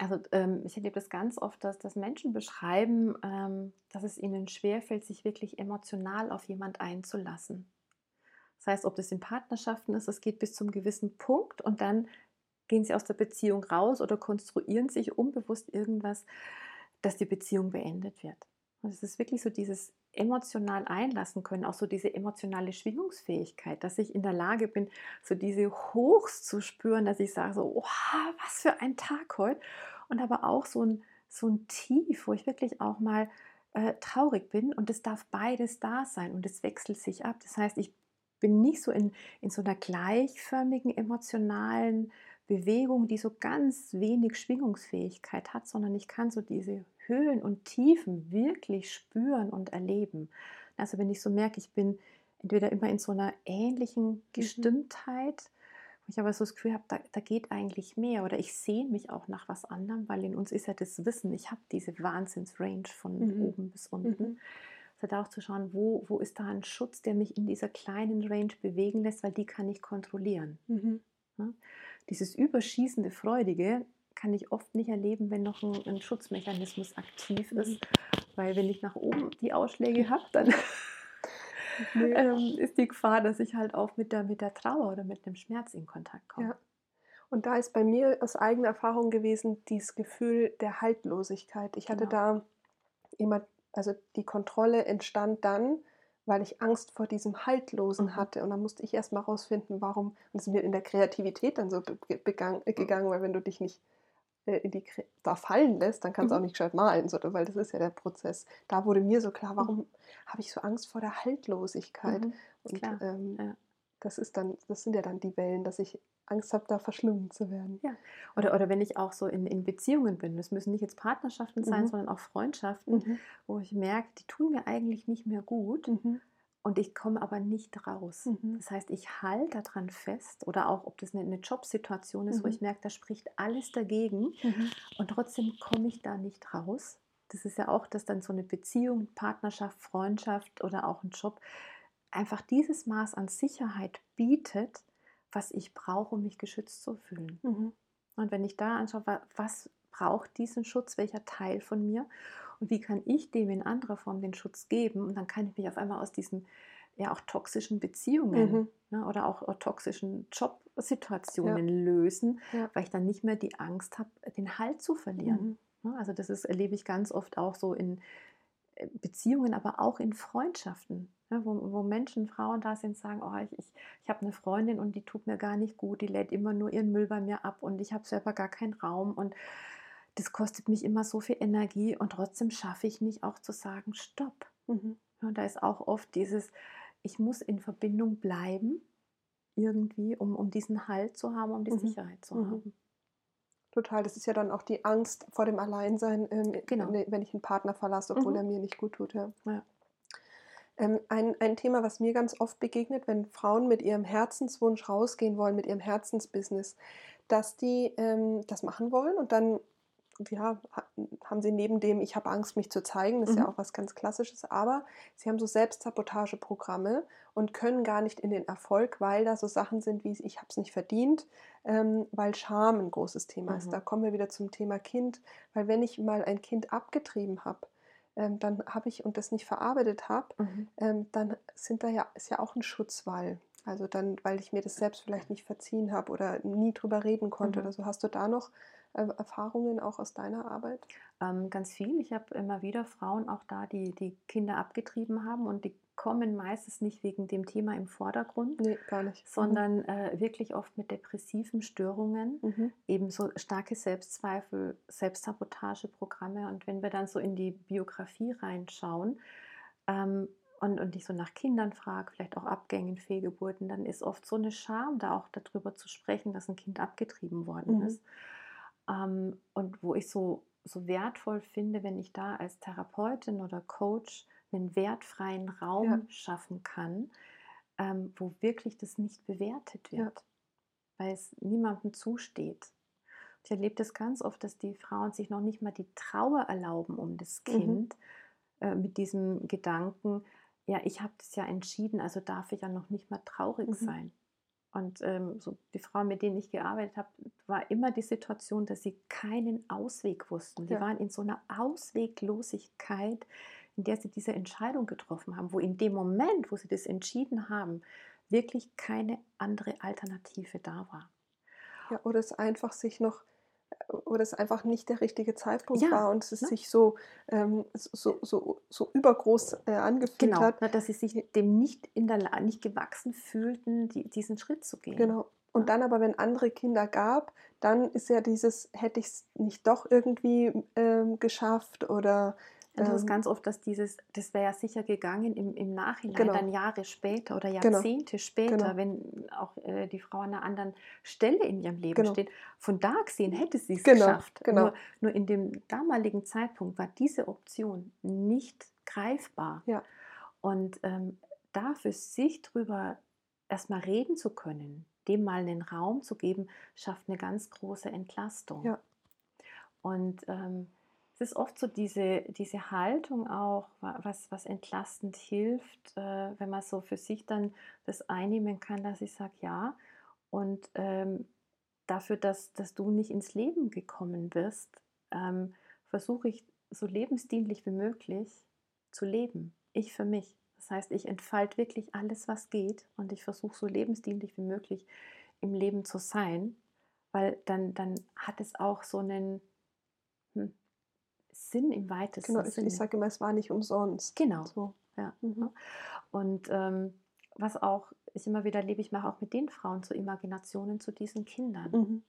Also ähm, ich erlebe das ganz oft, dass, dass Menschen beschreiben, ähm, dass es ihnen schwerfällt, sich wirklich emotional auf jemand einzulassen. Das heißt, ob das in Partnerschaften ist, es geht bis zum gewissen Punkt und dann gehen sie aus der Beziehung raus oder konstruieren sich unbewusst irgendwas, dass die Beziehung beendet wird. Und es ist wirklich so dieses emotional einlassen können, auch so diese emotionale Schwingungsfähigkeit, dass ich in der Lage bin, so diese Hochs zu spüren, dass ich sage so, oh, was für ein Tag heute. Und aber auch so ein, so ein Tief, wo ich wirklich auch mal äh, traurig bin und es darf beides da sein und es wechselt sich ab. Das heißt, ich bin nicht so in, in so einer gleichförmigen emotionalen Bewegung, die so ganz wenig Schwingungsfähigkeit hat, sondern ich kann so diese Höhen und Tiefen wirklich spüren und erleben. Also wenn ich so merke, ich bin entweder immer in so einer ähnlichen mhm. Gestimmtheit, wo ich aber so das Gefühl habe, da, da geht eigentlich mehr oder ich sehe mich auch nach was anderem, weil in uns ist ja das Wissen, ich habe diese Wahnsinnsrange von mhm. oben bis unten. Mhm. Also da auch zu schauen, wo, wo ist da ein Schutz, der mich in dieser kleinen Range bewegen lässt, weil die kann ich kontrollieren. Mhm. Ja? Dieses überschießende Freudige, kann ich oft nicht erleben, wenn noch ein, ein Schutzmechanismus aktiv ist. Mhm. Weil wenn ich nach oben die Ausschläge habe, dann nee. ähm, ist die Gefahr, dass ich halt auch mit der, mit der Trauer oder mit dem Schmerz in Kontakt komme. Ja. Und da ist bei mir aus eigener Erfahrung gewesen dieses Gefühl der Haltlosigkeit. Ich hatte genau. da immer, also die Kontrolle entstand dann, weil ich Angst vor diesem Haltlosen mhm. hatte. Und dann musste ich erst mal rausfinden, warum. Und das ist mir in der Kreativität dann so begangen, mhm. gegangen, weil wenn du dich nicht äh, in die, da fallen lässt, dann kannst du mhm. auch nicht gescheit malen, so, weil das ist ja der Prozess. Da wurde mir so klar, warum mhm. habe ich so Angst vor der Haltlosigkeit? Mhm. Und ähm, ja. das ist dann, das sind ja dann die Wellen, dass ich Angst habe, da verschlungen zu werden. Ja. Oder, oder wenn ich auch so in, in Beziehungen bin, das müssen nicht jetzt Partnerschaften sein, mhm. sondern auch Freundschaften, mhm. wo ich merke, die tun mir eigentlich nicht mehr gut. Und ich komme aber nicht raus. Mhm. Das heißt, ich halte daran fest oder auch, ob das eine, eine Jobsituation ist, mhm. wo ich merke, da spricht alles dagegen mhm. und trotzdem komme ich da nicht raus. Das ist ja auch, dass dann so eine Beziehung, Partnerschaft, Freundschaft oder auch ein Job einfach dieses Maß an Sicherheit bietet, was ich brauche, um mich geschützt zu fühlen. Mhm. Und wenn ich da anschaue, was braucht diesen Schutz, welcher Teil von mir und wie kann ich dem in anderer Form den Schutz geben und dann kann ich mich auf einmal aus diesen ja auch toxischen Beziehungen mhm. ne, oder auch, auch, toxischen Jobsituationen ja. lösen, ja. weil ich dann nicht mehr die Angst habe, den Halt zu verlieren. Mhm. Ne, also das ist, erlebe ich ganz oft auch so in, äh, Beziehungen, aber auch in Freundschaften, ja, wo, wo, Menschen, Frauen da sind, sagen, oh, ich, ich, ich habe eine Freundin und die tut mir gar nicht gut, die lädt immer nur ihren Müll bei mir ab und ich habe selber gar keinen Raum und das kostet mich immer so viel Energie und trotzdem schaffe ich nicht auch zu sagen, stopp. Mhm. Ja, da ist auch oft dieses, ich muss in Verbindung bleiben, irgendwie, um, um diesen Halt zu haben, um die mhm. Sicherheit zu mhm. haben. Total, das ist ja dann auch die Angst vor dem Alleinsein, ähm, genau. wenn ich einen Partner verlasse, obwohl mhm. er mir nicht gut tut. Ja. ja. Ähm, ein, ein Thema, was mir ganz oft begegnet, wenn Frauen mit ihrem Herzenswunsch rausgehen wollen, mit ihrem Herzensbusiness, dass die ähm, das machen wollen und dann ja, haben sie neben dem, ich habe Angst, mich zu zeigen, das ist mhm. ja auch was ganz Klassisches, aber sie haben so Selbstsabotageprogramme und können gar nicht in den Erfolg, weil da so Sachen sind wie, ich habe es nicht verdient, ähm, weil Scham ein großes Thema mhm. ist. Da kommen wir wieder zum Thema Kind, weil wenn ich mal ein Kind abgetrieben habe, ähm, dann habe ich und das nicht verarbeitet habe, mhm. ähm, dann sind da ja, ist ja auch ein Schutzwall. Also dann, weil ich mir das selbst vielleicht nicht verziehen habe oder nie drüber reden konnte mhm. oder so. Hast du da noch Erfahrungen auch aus deiner Arbeit? Ähm, ganz viel. Ich habe immer wieder Frauen auch da, die die Kinder abgetrieben haben und die kommen meistens nicht wegen dem Thema im Vordergrund, nee. Mhm. sondern mhm. äh, wirklich oft mit depressiven Störungen, mhm. ebenso starke Selbstzweifel, Selbstsabotageprogramme. Und wenn wir dann so in die Biografie reinschauen, ähm, und, und ich so nach Kindern frage, vielleicht auch Abgängen, Fehlgeburten, dann ist oft so eine Scham, da auch darüber zu sprechen, dass ein Kind abgetrieben worden mhm. ist. Ähm, und wo ich so, so wertvoll finde, wenn ich da als Therapeutin oder Coach einen wertfreien Raum ja. schaffen kann, ähm, wo wirklich das nicht bewertet wird, ja. weil es niemandem zusteht. Ich erlebe das ganz oft, dass die Frauen sich noch nicht mal die Trauer erlauben um das mhm. Kind mhm. äh, mit diesem Gedanken, ja, ich habe das ja entschieden, also darf ich ja noch nicht mal traurig mhm. sein. Und ähm, so die Frauen, mit denen ich gearbeitet habe, war immer die Situation, dass sie keinen Ausweg wussten. Die ja. waren in so einer Ausweglosigkeit, in der sie diese Entscheidung getroffen haben, wo in dem Moment, wo sie das entschieden haben, wirklich keine andere Alternative da war. Ja, oder es einfach sich noch oder es einfach nicht der richtige Zeitpunkt ja, war und es ne? sich so, ähm, so, so, so übergroß äh, angefühlt genau, hat. Genau, dass sie sich dem nicht in der nicht gewachsen fühlten, die, diesen Schritt zu gehen. Genau. Und dann aber, wenn andere Kinder gab, dann ist ja dieses, hätte ich es nicht doch irgendwie ähm, geschafft oder und das ist ähm. ganz oft, dass dieses, das wäre ja sicher gegangen im, im Nachhinein, genau. dann Jahre später oder genau. Jahrzehnte genau. später, genau. wenn auch äh, die Frau an einer anderen Stelle in ihrem Leben genau. steht. Von da gesehen hätte sie es genau, geschafft. Nur, nur in dem damaligen Zeitpunkt war diese Option nicht greifbar. Ja. Und ähm, da für sich drüber erstmal reden zu können, dem mal einen Raum zu geben, schafft eine ganz große Entlastung. Ja. Und ähm, es ist oft so diese, diese Haltung auch, was, was entlastend hilft, äh, wenn man so für sich dann das einnehmen kann, dass ich sage, ja, und ähm, dafür, dass, dass du nicht ins Leben gekommen bist, ähm, versuche ich so lebensdienlich wie möglich zu leben. Ich für mich. Das heißt, ich entfalte wirklich alles, was geht und ich versuche so lebensdienlich wie möglich im Leben zu sein, weil dann, dann hat es auch so einen, Sinn im weitesten genau, Sinne. Ich sage immer, es war nicht umsonst. Genau. So. Ja. Mhm. Und ähm, was auch ich immer wieder erlebe, ich mache auch mit den Frauen so Imaginationen zu diesen Kindern. Mhm.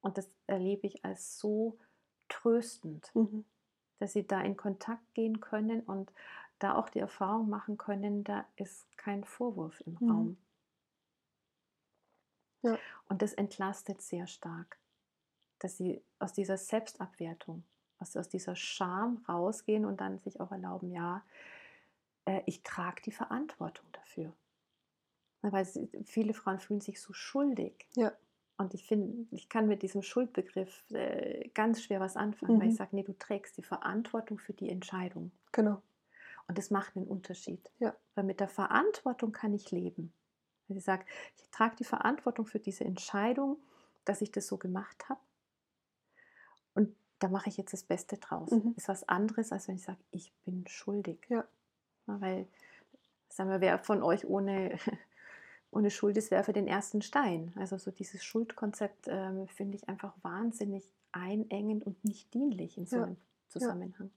Und das erlebe ich als so tröstend, mhm. dass sie da in Kontakt gehen können und da auch die Erfahrung machen können, da ist kein Vorwurf im mhm. Raum. Ja. Und das entlastet sehr stark, dass sie aus dieser Selbstabwertung aus, aus dieser Scham rausgehen und dann sich auch erlauben, ja, äh, ich trage die Verantwortung dafür. Weil viele Frauen fühlen sich so schuldig. Ja. Und ich finde, ich kann mit diesem Schuldbegriff äh, ganz schwer was anfangen, mhm. weil ich mhm. sage, nee, du trägst die Verantwortung für die Entscheidung. Genau. Und das macht einen Unterschied. Ja. Weil mit der Verantwortung kann ich leben. Weil ich sage, ich trage die Verantwortung für diese Entscheidung, dass ich das so gemacht habe. Da mache ich jetzt das Beste draus. Mhm. Ist was anderes, als wenn ich sage, ich bin schuldig. Ja. ja weil, sagen wir, wer von euch ohne, ohne Schuld ist, werfe den ersten Stein. Also so dieses Schuldkonzept ähm, finde ich einfach wahnsinnig einengend und nicht dienlich in so einem Zusammenhang.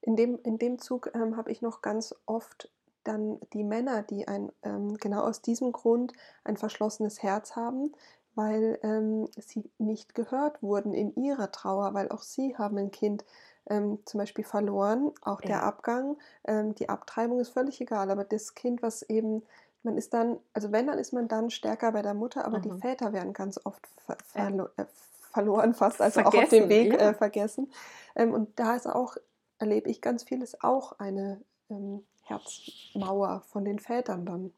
in dem, in dem Zug ähm, habe ich noch ganz oft dann die Männer, die ein, ähm, genau aus diesem Grund ein verschlossenes Herz haben, weil ähm, sie nicht gehört wurden in ihrer Trauer, weil auch sie haben ein Kind ähm, zum Beispiel verloren, auch der Ja. Abgang, ähm, die Abtreibung ist völlig egal, aber das Kind, was eben, man ist dann, also wenn, dann ist man dann stärker bei der Mutter, aber die Mhm. Väter werden ganz oft ver verlo äh, verloren fast, also auch auf dem Vergessen, Weg ja. äh, vergessen. Ähm, und da ist auch, erlebe ich ganz vieles auch eine ähm, Herzmauer von den Vätern dann.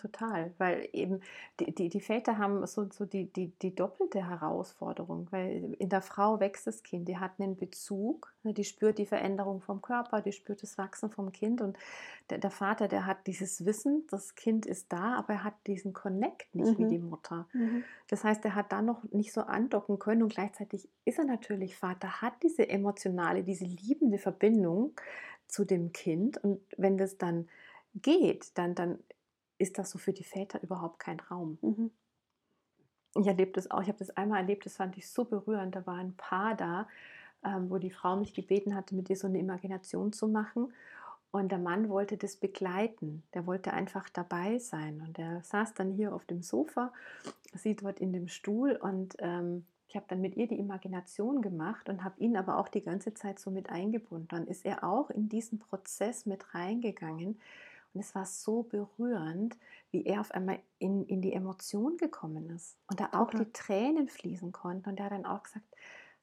Total, weil eben die, die, die Väter haben so, so die, die, die doppelte Herausforderung, weil in der Frau wächst das Kind, die hat einen Bezug, ne, die spürt die Veränderung vom Körper, die spürt das Wachsen vom Kind und der, der Vater, der hat dieses Wissen, das Kind ist da, aber er hat diesen Connect nicht wie Mhm. die Mutter. Mhm. Das heißt, er hat da noch nicht so andocken können und gleichzeitig ist er natürlich Vater, hat diese emotionale, diese liebende Verbindung zu dem Kind und wenn das dann geht, dann, dann ist das so für die Väter überhaupt kein Raum. Mhm. Ich erlebe das auch, ich habe das einmal erlebt, das fand ich so berührend. Da war ein Paar da, ähm, wo die Frau mich gebeten hatte, mit ihr so eine Imagination zu machen. Und der Mann wollte das begleiten. Der wollte einfach dabei sein. Und der saß dann hier auf dem Sofa, sie dort in dem Stuhl. Und ähm, ich habe dann mit ihr die Imagination gemacht und habe ihn aber auch die ganze Zeit so mit eingebunden. Dann ist er auch in diesen Prozess mit reingegangen. Und es war so berührend, wie er auf einmal in, in die Emotion gekommen ist. Und da auch Total. die Tränen fließen konnten. Und er hat dann auch gesagt,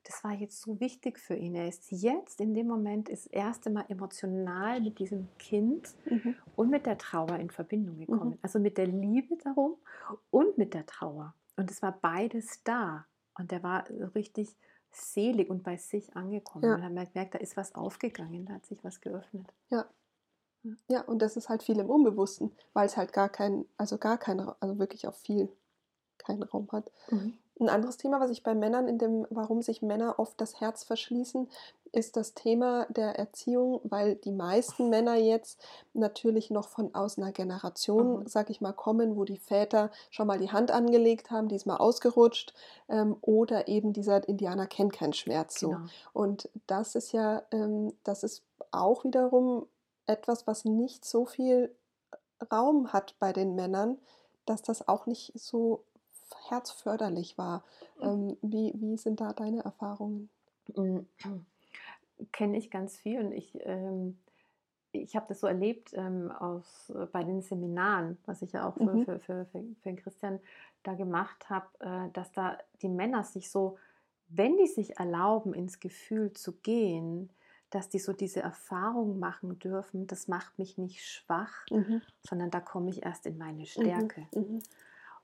das war jetzt so wichtig für ihn. Er ist jetzt in dem Moment das erste Mal emotional mit diesem Kind Mhm. und mit der Trauer in Verbindung gekommen. Mhm. Also mit der Liebe darum und mit der Trauer. Und es war beides da. Und er war richtig selig und bei sich angekommen. Ja. Und er hat gemerkt, da ist was aufgegangen, da hat sich was geöffnet. Ja, und das ist halt viel im Unbewussten, weil es halt gar kein, also gar kein, also wirklich auch viel keinen Raum hat. Ein anderes Thema, was ich bei Männern in dem, warum sich Männer oft das Herz verschließen, ist das Thema der Erziehung, weil die meisten Männer jetzt natürlich noch von aus einer Generation, Mhm. sag ich mal, kommen, wo die Väter schon mal die Hand angelegt haben, die ist mal ausgerutscht, ähm, oder eben dieser Indianer kennt keinen Schmerz so. Genau. Und das ist ja, ähm, das ist auch wiederum etwas, was nicht so viel Raum hat bei den Männern, dass das auch nicht so herzförderlich war. Ähm, wie, wie sind da deine Erfahrungen? Kenne ich ganz viel und ich, ähm, ich habe das so erlebt ähm, aus, äh, bei den Seminaren, was ich ja auch für, Mhm. für, für, für, für den Christian da gemacht habe, äh, dass da die Männer sich so, wenn die sich erlauben, ins Gefühl zu gehen, dass die so diese Erfahrung machen dürfen, das macht mich nicht schwach, Mhm. sondern da komme ich erst in meine Stärke. Mhm.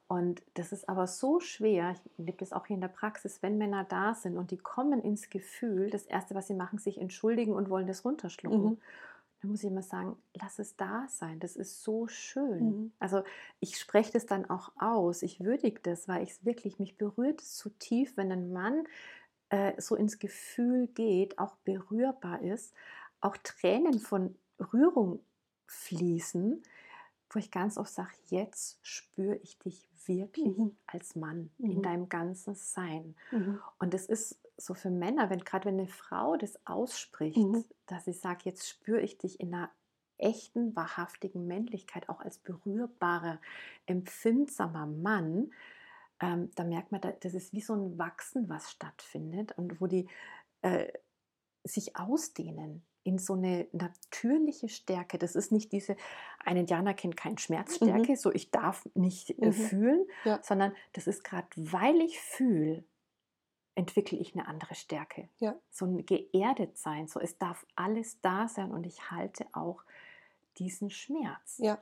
Und das ist aber so schwer, ich erlebe das auch hier in der Praxis, wenn Männer da sind und die kommen ins Gefühl, das Erste, was sie machen, sich entschuldigen und wollen das runterschlucken. Mhm. Dann muss ich immer sagen, lass es da sein, das ist so schön. Mhm. Also ich spreche das dann auch aus, ich würdige das, weil ich es wirklich, mich berührt es so tief, wenn ein Mann äh, so ins Gefühl geht, auch berührbar ist, auch Tränen von Rührung fließen, wo ich ganz oft sage, jetzt spüre ich dich wirklich Mhm. als Mann Mhm. in deinem ganzen Sein. Mhm. Und das ist so für Männer, wenn gerade wenn eine Frau das ausspricht, Mhm. dass sie sagt, jetzt spüre ich dich in einer echten, wahrhaftigen Männlichkeit, auch als berührbarer, empfindsamer Mann, ähm, da merkt man, da- das ist wie so ein Wachsen, was stattfindet und wo die äh, sich ausdehnen in so eine natürliche Stärke. Das ist nicht diese, ein Indianer kennt keinen Schmerzstärke, so ich darf nicht äh, Mhm. fühlen, Ja. sondern das ist gerade, weil ich fühle, entwickle ich eine andere Stärke. Ja. So ein geerdet sein, so es darf alles da sein und ich halte auch diesen Schmerz. Ja.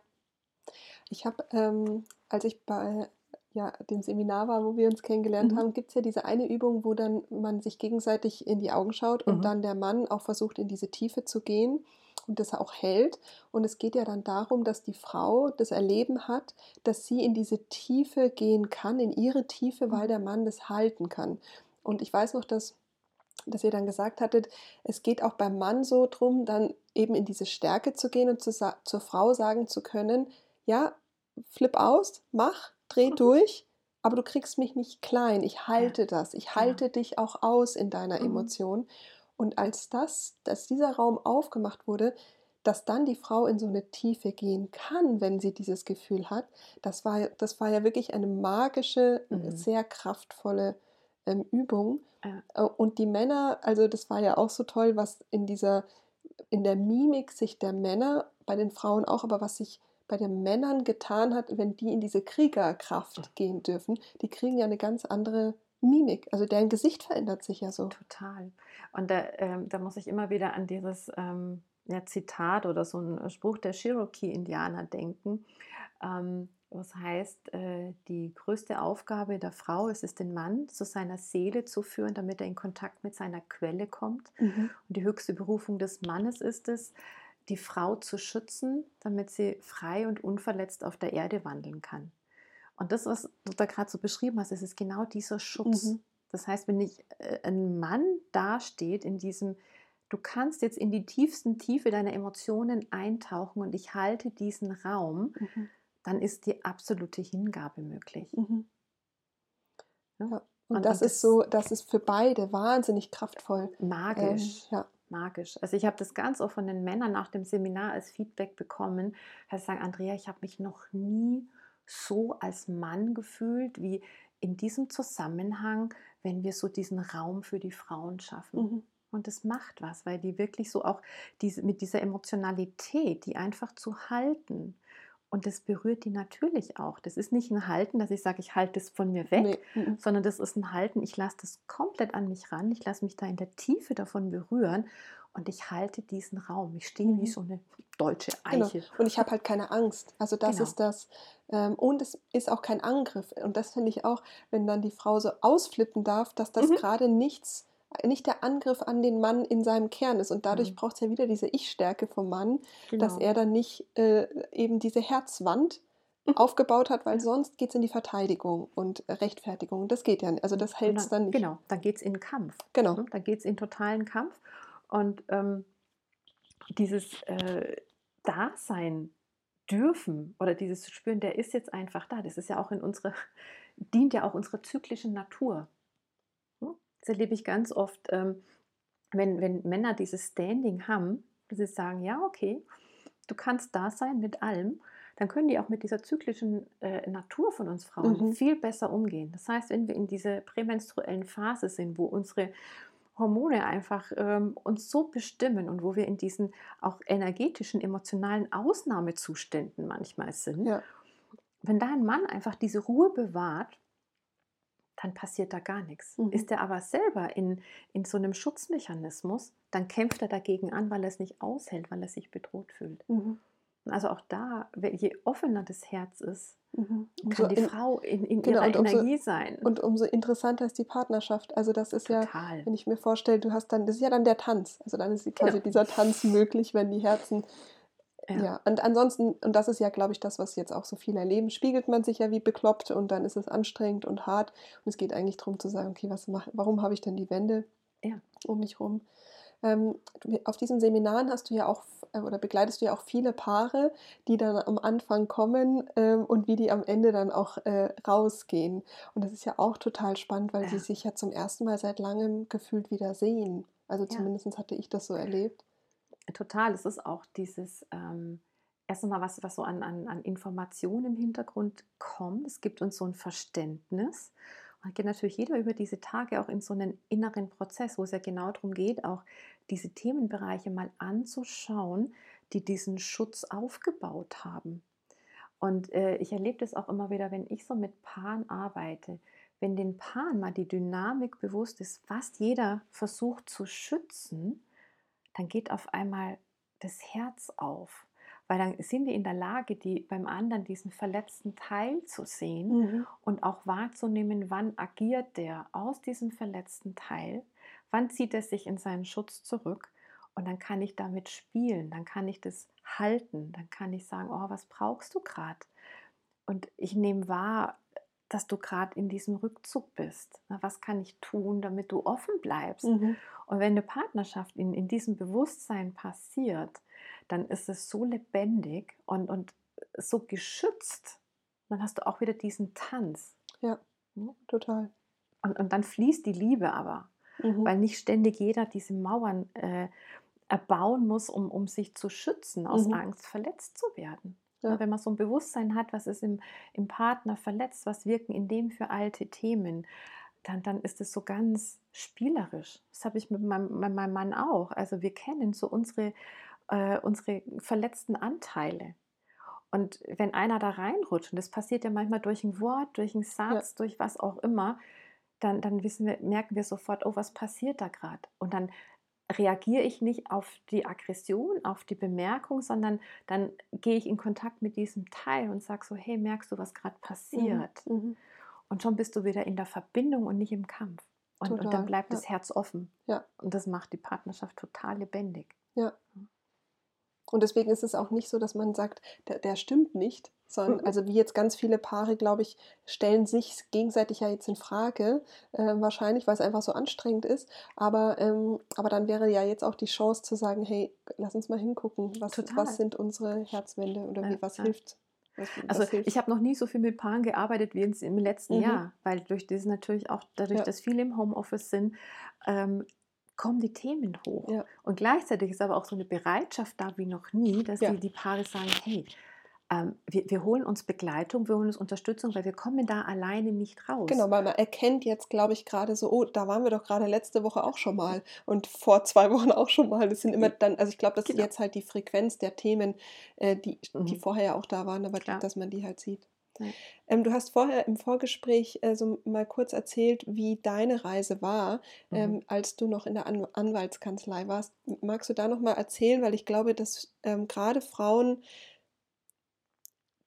Ich habe, ähm, als ich bei ja, dem Seminar war, wo wir uns kennengelernt Mhm. haben, gibt es ja diese eine Übung, wo dann man sich gegenseitig in die Augen schaut und Mhm. dann der Mann auch versucht, in diese Tiefe zu gehen und das auch hält. Und es geht ja dann darum, dass die Frau das Erleben hat, dass sie in diese Tiefe gehen kann, in ihre Tiefe, weil Mhm. der Mann das halten kann. Und ich weiß noch, dass dass ihr dann gesagt hattet, es geht auch beim Mann so drum, dann eben in diese Stärke zu gehen und zu zur Frau sagen zu können, ja, flip aus, mach, dreh durch, aber du kriegst mich nicht klein, ich halte das, ich halte dich auch aus in deiner Mhm. Emotion. Und als das, dass dieser Raum aufgemacht wurde, dass dann die Frau in so eine Tiefe gehen kann, wenn sie dieses Gefühl hat, das war, das war ja wirklich eine magische, mhm. sehr kraftvolle ähm, Übung. Ja. Und die Männer, also das war ja auch so toll, was in dieser, in der Mimik sich der Männer, bei den Frauen auch, aber was sich bei den Männern getan hat, wenn die in diese Kriegerkraft gehen dürfen, die kriegen ja eine ganz andere Mimik. Also deren Gesicht verändert sich ja so. Total. Und da, ähm, da muss ich immer wieder an dieses ähm, ja, Zitat oder so ein Spruch der Cherokee-Indianer denken. Ähm, was heißt, äh, die größte Aufgabe der Frau ist es, den Mann zu seiner Seele zu führen, damit er in Kontakt mit seiner Quelle kommt. Mhm. Und die höchste Berufung des Mannes ist es, die Frau zu schützen, damit sie frei und unverletzt auf der Erde wandeln kann. Und das, was du da gerade so beschrieben hast, ist, ist genau dieser Schutz. Mhm. Das heißt, wenn nicht äh, ein Mann dasteht in diesem, du kannst jetzt in die tiefsten Tiefe deiner Emotionen eintauchen und ich halte diesen Raum, mhm dann ist die absolute Hingabe möglich. Mhm. Ja. Und, und, das und ist so, das ist für beide wahnsinnig kraftvoll. Magisch. Ähm, ja. Magisch. Also ich habe das ganz oft von den Männern nach dem Seminar als Feedback bekommen, dass sie sagen, Andrea, ich habe mich noch nie so als Mann gefühlt wie in diesem Zusammenhang, wenn wir so diesen Raum für die Frauen schaffen. Mhm. Und das macht was, weil die wirklich so auch diese, mit dieser Emotionalität, die einfach zu halten und das berührt die natürlich auch. Das ist nicht ein Halten, dass ich sage, ich halte es von mir weg, nee. Sondern das ist ein Halten, ich lasse das komplett an mich ran, ich lasse mich da in der Tiefe davon berühren und ich halte diesen Raum. Ich stehe wie mhm. so eine deutsche genau. Eiche. Genau. Und ich habe halt keine Angst. Also das genau. ist das. Ähm, und es ist auch kein Angriff. Und das finde ich auch, wenn dann die Frau so ausflippen darf, dass das mhm. gerade nichts nicht der Angriff an den Mann in seinem Kern ist. Und dadurch mhm. braucht es ja wieder diese Ich-Stärke vom Mann, genau. dass er dann nicht äh, eben diese Herzwand mhm. aufgebaut hat, weil sonst geht es in die Verteidigung und Rechtfertigung. Das geht ja nicht. Also das hält es dann, nicht. Genau, dann geht es in Kampf. Genau. Ne? Dann geht es in totalen Kampf. Und ähm, dieses äh, Dasein dürfen oder dieses Spüren, der ist jetzt einfach da. Das ist ja auch in unserer, dient ja auch unserer zyklischen Natur. Das erlebe ich ganz oft, ähm, wenn, wenn Männer dieses Standing haben, dass sie sagen, ja, okay, du kannst da sein mit allem, dann können die auch mit dieser zyklischen äh, Natur von uns Frauen mhm. viel besser umgehen. Das heißt, wenn wir in dieser prämenstruellen Phase sind, wo unsere Hormone einfach ähm, uns so bestimmen und wo wir in diesen auch energetischen, emotionalen Ausnahmezuständen manchmal sind, ja. wenn da ein Mann einfach diese Ruhe bewahrt dann passiert da gar nichts. Mhm. Ist er aber selber in, in so einem Schutzmechanismus, dann kämpft er dagegen an, weil er es nicht aushält, weil er sich bedroht fühlt. Mhm. Also auch da, je offener das Herz ist, mhm. kann die in, Frau in, in genau, ihrer Energie umso, sein. Und umso interessanter ist die Partnerschaft. Also das ist Total. ja, wenn ich mir vorstelle, du hast dann, das ist ja dann der Tanz. Also dann ist quasi genau. dieser Tanz möglich, wenn die Herzen ja. ja. und ansonsten, und das ist ja, glaube ich, das, was jetzt auch so viele erleben, spiegelt man sich ja wie bekloppt und dann ist es anstrengend und hart. Und es geht eigentlich darum zu sagen, okay, was mach, warum habe ich denn die Wände ja. um mich rum? Ähm, auf diesen Seminaren hast du ja auch äh, oder begleitest du ja auch viele Paare, die dann am Anfang kommen ähm, und wie die am Ende dann auch äh, rausgehen. Und das ist ja auch total spannend, weil ja. sie sich ja zum ersten Mal seit langem gefühlt wieder sehen. Also zumindest hatte ich das so erlebt. Total. Es ist auch dieses, ähm, erst einmal was, was so an, an, an Informationen im Hintergrund kommt. Es gibt uns so ein Verständnis. Und dann geht natürlich jeder über diese Tage auch in so einen inneren Prozess, wo es ja genau darum geht, auch diese Themenbereiche mal anzuschauen, die diesen Schutz aufgebaut haben. Und äh, ich erlebe das auch immer wieder, wenn ich so mit Paaren arbeite, wenn den Paaren mal die Dynamik bewusst ist, was jeder versucht zu schützen, dann geht auf einmal das Herz auf. Weil dann sind wir in der Lage, die, beim anderen diesen verletzten Teil zu sehen mhm. und auch wahrzunehmen, wann agiert der aus diesem verletzten Teil, wann zieht er sich in seinen Schutz zurück und dann kann ich damit spielen, dann kann ich das halten, dann kann ich sagen, oh, was brauchst du gerade? Und ich nehme wahr, dass du gerade in diesem Rückzug bist. Was kann ich tun, damit du offen bleibst? Mhm. Und wenn eine Partnerschaft in, in diesem Bewusstsein passiert, dann ist es so lebendig und, und so geschützt. Dann hast du auch wieder diesen Tanz. Ja, total. Und, und dann fließt die Liebe aber. mhm. weil nicht ständig jeder diese Mauern äh, erbauen muss, um, um sich zu schützen, aus mhm. Angst verletzt zu werden. Ja. Wenn man so ein Bewusstsein hat, was ist im, im Partner verletzt, was wirken in dem für alte Themen, dann, dann ist es so ganz spielerisch. Das habe ich mit meinem, mit meinem Mann auch. Also wir kennen so unsere, äh, unsere verletzten Anteile. Und wenn einer da reinrutscht, und das passiert ja manchmal durch ein Wort, durch einen Satz, ja. durch was auch immer, dann, dann wissen wir, merken wir sofort, oh, was passiert da gerade? Und dann reagiere ich nicht auf die Aggression, auf die Bemerkung, sondern dann gehe ich in Kontakt mit diesem Teil und sage so, hey, merkst du, was gerade mhm, passiert? Mhm. Und schon bist du wieder in der Verbindung und nicht im Kampf. Und, und dann bleibt ja. das Herz offen. Ja. Und das macht die Partnerschaft total lebendig. Ja. Und deswegen ist es auch nicht so, dass man sagt, der, der stimmt nicht, sondern also wie jetzt ganz viele Paare, glaube ich, stellen sich gegenseitig ja jetzt in Frage, äh, wahrscheinlich, weil es einfach so anstrengend ist. Aber, ähm, aber dann wäre ja jetzt auch die Chance zu sagen, hey, lass uns mal hingucken, was, was sind unsere Herzwände oder wie, was ja. hilft. Was, also was ich habe noch nie so viel mit Paaren gearbeitet wie im letzten mhm. Jahr, weil durch das natürlich auch, dadurch, ja. dass viele im Homeoffice sind, ähm, kommen die Themen hoch. Ja. Und gleichzeitig ist aber auch so eine Bereitschaft da wie noch nie, dass ja. die, die Paare sagen, hey, ähm, wir, wir, holen uns Begleitung, wir holen uns Unterstützung, weil wir kommen da alleine nicht raus. Genau, weil man erkennt jetzt, glaube ich, gerade so, oh, da waren wir doch gerade letzte Woche auch schon mal und vor zwei Wochen auch schon mal. Das sind immer dann, also ich glaube, das genau. ist jetzt halt die Frequenz der Themen, äh, die, die mhm. vorher ja auch da waren, aber Klar. dass man die halt sieht. Ähm, du hast vorher im Vorgespräch äh, so mal kurz erzählt, wie deine Reise war, mhm. ähm, als du noch in der An Anwaltskanzlei warst. Magst du da noch mal erzählen, weil ich glaube, dass ähm, gerade Frauen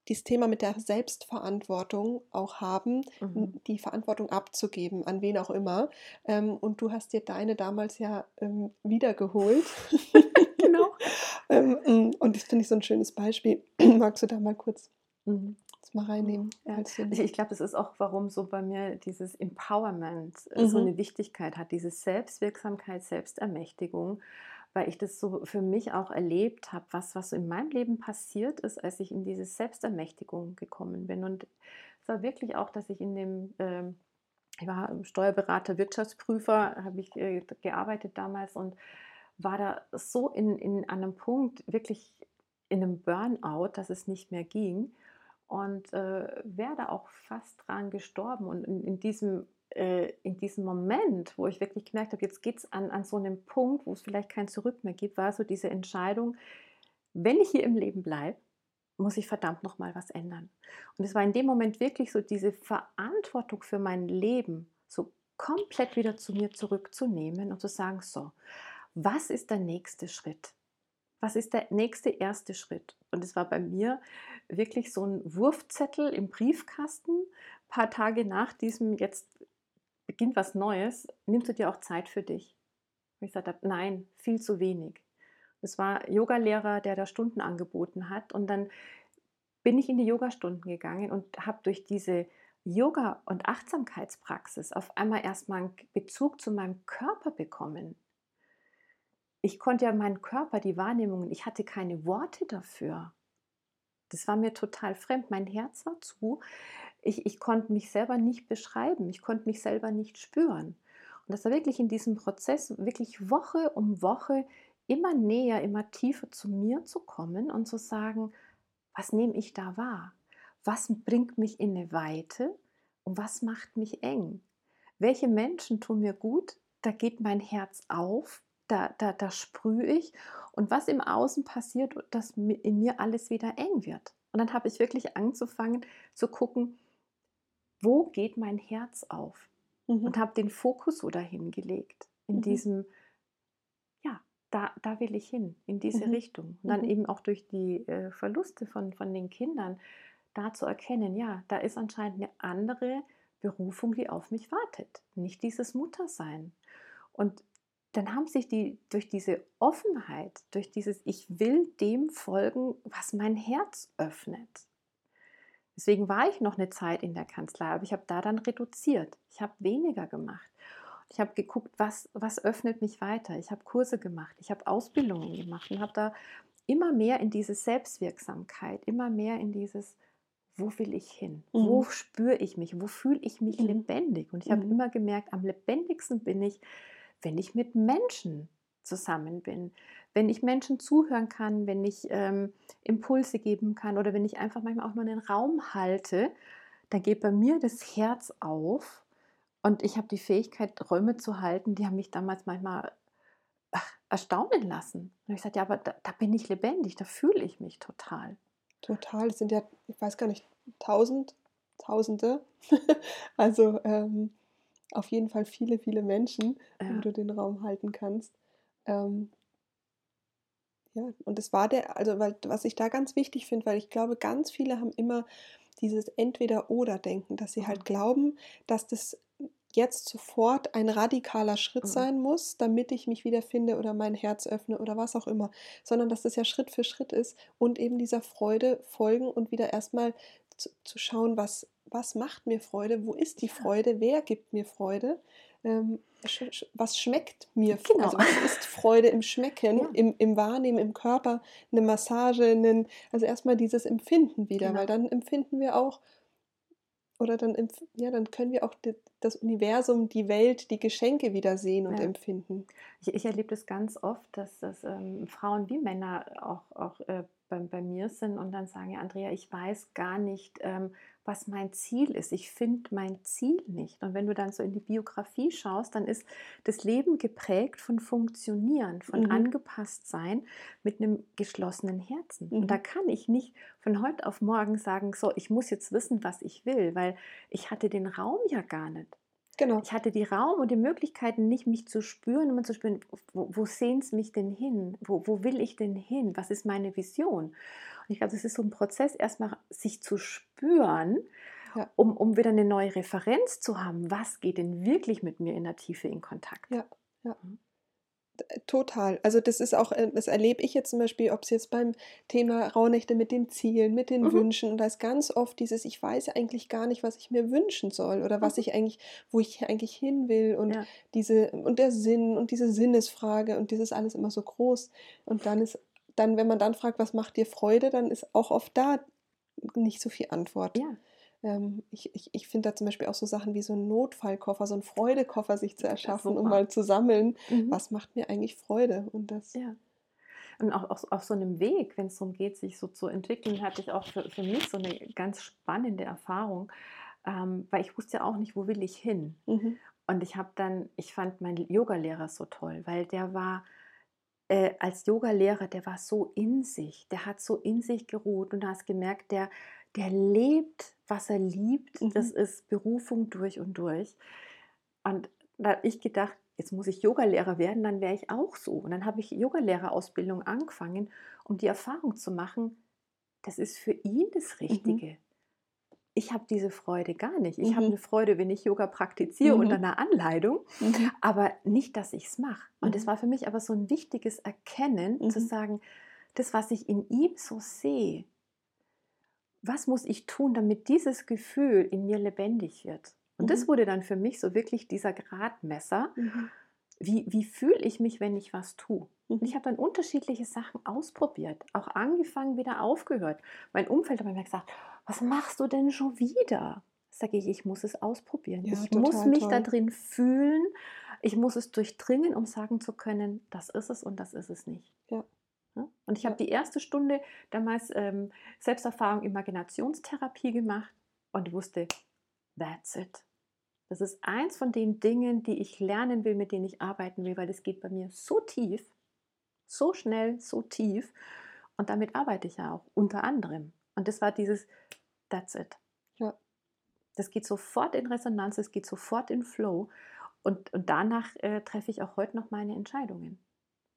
dieses Thema mit der Selbstverantwortung auch haben, mhm. die Verantwortung abzugeben, an wen auch immer. Ähm, und du hast dir deine damals ja ähm, wiedergeholt. genau. ähm, mm, und das finde ich so ein schönes Beispiel. Magst du da mal kurz mhm mal reinnehmen. Ja. Ich, ich glaube, das ist auch, warum so bei mir dieses Empowerment äh, mhm. so eine Wichtigkeit hat, diese Selbstwirksamkeit, Selbstermächtigung, weil ich das so für mich auch erlebt habe, was, was so in meinem Leben passiert ist, als ich in diese Selbstermächtigung gekommen bin. Und es war wirklich auch, dass ich in dem, äh, ich war Steuerberater, Wirtschaftsprüfer, habe ich äh, gearbeitet damals und war da so in, in einem Punkt, wirklich in einem Burnout, dass es nicht mehr ging und äh, wäre da auch fast dran gestorben. Und in, in diesem, in diesem Moment, wo ich wirklich gemerkt habe, jetzt geht es an, an so einem Punkt, wo es vielleicht kein Zurück mehr gibt, war so diese Entscheidung, wenn ich hier im Leben bleibe, muss ich verdammt nochmal was ändern. Und es war in dem Moment wirklich so diese Verantwortung für mein Leben so komplett wieder zu mir zurückzunehmen und zu sagen, so, was ist der nächste Schritt? was ist der nächste erste Schritt? Und es war bei mir wirklich so ein Wurfzettel im Briefkasten, paar Tage nach diesem, jetzt beginnt was Neues, nimmst du dir auch Zeit für dich? Und ich sagte, nein, viel zu wenig. Es war Yogalehrer, der da Stunden angeboten hat. Und dann bin ich in die Yogastunden gegangen und habe durch diese Yoga- und Achtsamkeitspraxis auf einmal erstmal einen Bezug zu meinem Körper bekommen ich konnte ja meinen Körper, die Wahrnehmungen, ich hatte keine Worte dafür. Das war mir total fremd. Mein Herz war zu. Ich, ich konnte mich selber nicht beschreiben. Ich konnte mich selber nicht spüren. Und das war wirklich in diesem Prozess, wirklich Woche um Woche immer näher, immer tiefer zu mir zu kommen und zu sagen, was nehme ich da wahr? Was bringt mich in eine Weite und was macht mich eng? Welche Menschen tun mir gut? Da geht mein Herz auf da, da, da sprühe ich und was im Außen passiert, dass in mir alles wieder eng wird. Und dann habe ich wirklich angefangen zu gucken, wo geht mein Herz auf? Mhm. Und habe den Fokus so dahin gelegt, in mhm. diesem, ja, da, da will ich hin, in diese mhm. Richtung. Und dann mhm. eben auch durch die äh, Verluste von, von den Kindern da zu erkennen, ja, da ist anscheinend eine andere Berufung, die auf mich wartet. Nicht dieses Muttersein. Und dann haben sich die durch diese Offenheit, durch dieses Ich will dem folgen, was mein Herz öffnet. Deswegen war ich noch eine Zeit in der Kanzlei, aber ich habe da dann reduziert. Ich habe weniger gemacht. Ich habe geguckt, was, was öffnet mich weiter. Ich habe Kurse gemacht, ich habe Ausbildungen gemacht und habe da immer mehr in diese Selbstwirksamkeit, immer mehr in dieses, wo will ich hin? Mhm. Wo spüre ich mich? Wo fühle ich mich mhm. lebendig? Und ich habe mhm. immer gemerkt, am lebendigsten bin ich, wenn ich mit Menschen zusammen bin, wenn ich Menschen zuhören kann, wenn ich ähm, Impulse geben kann oder wenn ich einfach manchmal auch nur einen Raum halte, dann geht bei mir das Herz auf und ich habe die Fähigkeit, Räume zu halten, die haben mich damals manchmal ach, erstaunen lassen. Und ich sagte, ja, aber da, da bin ich lebendig, da fühle ich mich total. Total, es sind ja, ich weiß gar nicht, tausend, tausende, also ähm, auf jeden Fall viele, viele Menschen, ja. wo du den Raum halten kannst. Ähm, ja, und es war der, also weil, was ich da ganz wichtig finde, weil ich glaube, ganz viele haben immer dieses Entweder-Oder-Denken, dass sie halt mhm. glauben, dass das jetzt sofort ein radikaler Schritt mhm. sein muss, damit ich mich wiederfinde oder mein Herz öffne oder was auch immer, sondern dass das ja Schritt für Schritt ist und eben dieser Freude folgen und wieder erstmal zu, zu schauen, was, was macht mir Freude, wo ist die Freude, wer gibt mir Freude ähm, was schmeckt mir? Genau. Also was ist Freude im Schmecken, ja. im, im Wahrnehmen, im Körper, eine Massage, einen, also erstmal dieses Empfinden wieder, genau. weil dann empfinden wir auch, oder dann, ja, dann können wir auch das Universum, die Welt, die Geschenke wieder sehen und ja. empfinden. Ich, ich, erlebe das ganz oft, dass das ähm, Frauen wie Männer auch, auch äh, bei, bei, mir sind und dann sagen, ja, Andrea, ich weiß gar nicht, ähm, was mein Ziel ist. Ich finde mein Ziel nicht. Und wenn du dann so in die Biografie schaust, dann ist das Leben geprägt von Funktionieren, von mhm. angepasst sein mit einem geschlossenen Herzen. Mhm. Und da kann ich nicht von heute auf morgen sagen, so, ich muss jetzt wissen, was ich will, weil ich hatte den Raum ja gar nicht. Genau. Ich hatte die Raum und die Möglichkeiten nicht, mich zu spüren und zu spüren, wo, wo sehen es mich denn hin? Wo, wo will ich denn hin? Was ist meine Vision? Ich glaube, das ist so ein Prozess, erstmal sich zu spüren, ja. um, um wieder eine neue Referenz zu haben. Was geht denn wirklich mit mir in der Tiefe in Kontakt? Ja, ja. Mhm. Total. Also das ist auch, äh, das erlebe ich jetzt zum Beispiel, ob es jetzt beim Thema Rauhnächte mit den Zielen, mit den mhm. Wünschen und da ist ganz oft dieses, ich weiß eigentlich gar nicht, was ich mir wünschen soll oder was mhm. ich eigentlich, wo ich eigentlich hin will und ja. diese und der Sinn und diese Sinnesfrage und dieses alles immer so groß und dann ist dann, wenn man dann fragt, was macht dir Freude, dann ist auch oft da nicht so viel Antwort. Ja. Ähm, ich ich, ich finde da zum Beispiel auch so Sachen wie so ein Notfallkoffer, so ein Freudekoffer sich zu erschaffen, um mal zu sammeln, mhm. was macht mir eigentlich Freude und das. Ja. Und auch auf, auf so einem Weg, wenn es darum geht, sich so zu entwickeln, hatte ich auch für, für mich so eine ganz spannende Erfahrung, ähm, weil ich wusste ja auch nicht, wo will ich hin. Mhm. Und ich habe dann, ich fand meinen Yogalehrer so toll, weil der war äh, als Yogalehrer, der war so in sich, der hat so in sich geruht und du hast gemerkt, der, der lebt, was er liebt. Mhm. Das ist Berufung durch und durch. Und da habe ich gedacht, jetzt muss ich Yogalehrer werden, dann wäre ich auch so. Und dann habe ich Yogalehrerausbildung angefangen, um die Erfahrung zu machen, das ist für ihn das mhm. Richtige. Mhm. Ich habe diese Freude gar nicht. Ich mhm. habe eine Freude, wenn ich Yoga praktiziere unter mhm. einer Anleitung, mhm. aber nicht, dass ich es mache. Und es war für mich aber so ein wichtiges Erkennen, zu sagen, das, was ich in ihm so sehe, was muss ich tun, damit dieses Gefühl in mir lebendig wird? Und mhm. das wurde dann für mich so wirklich dieser Gradmesser. Mhm. Wie, wie fühle ich mich, wenn ich was tue? Und ich mhm. habe dann unterschiedliche Sachen ausprobiert, auch angefangen, wieder aufgehört. Mein Umfeld hat mir gesagt, was machst du denn schon wieder? Sage ich, ich muss es ausprobieren. Ja, ich muss mich toll. da drin fühlen. Ich muss es durchdringen, um sagen zu können, das ist es und das ist es nicht. Ja. Und ich habe die erste Stunde damals ähm, Selbsterfahrung Imaginationstherapie gemacht und wusste, that's it. Das ist eins von den Dingen, die ich lernen will, mit denen ich arbeiten will, weil das geht bei mir so tief, so schnell, so tief. Und damit arbeite ich ja auch unter anderem. Und das war dieses, that's it. Ja. Das geht sofort in Resonanz, es geht sofort in Flow. Und, und danach äh, treffe ich auch heute noch meine Entscheidungen.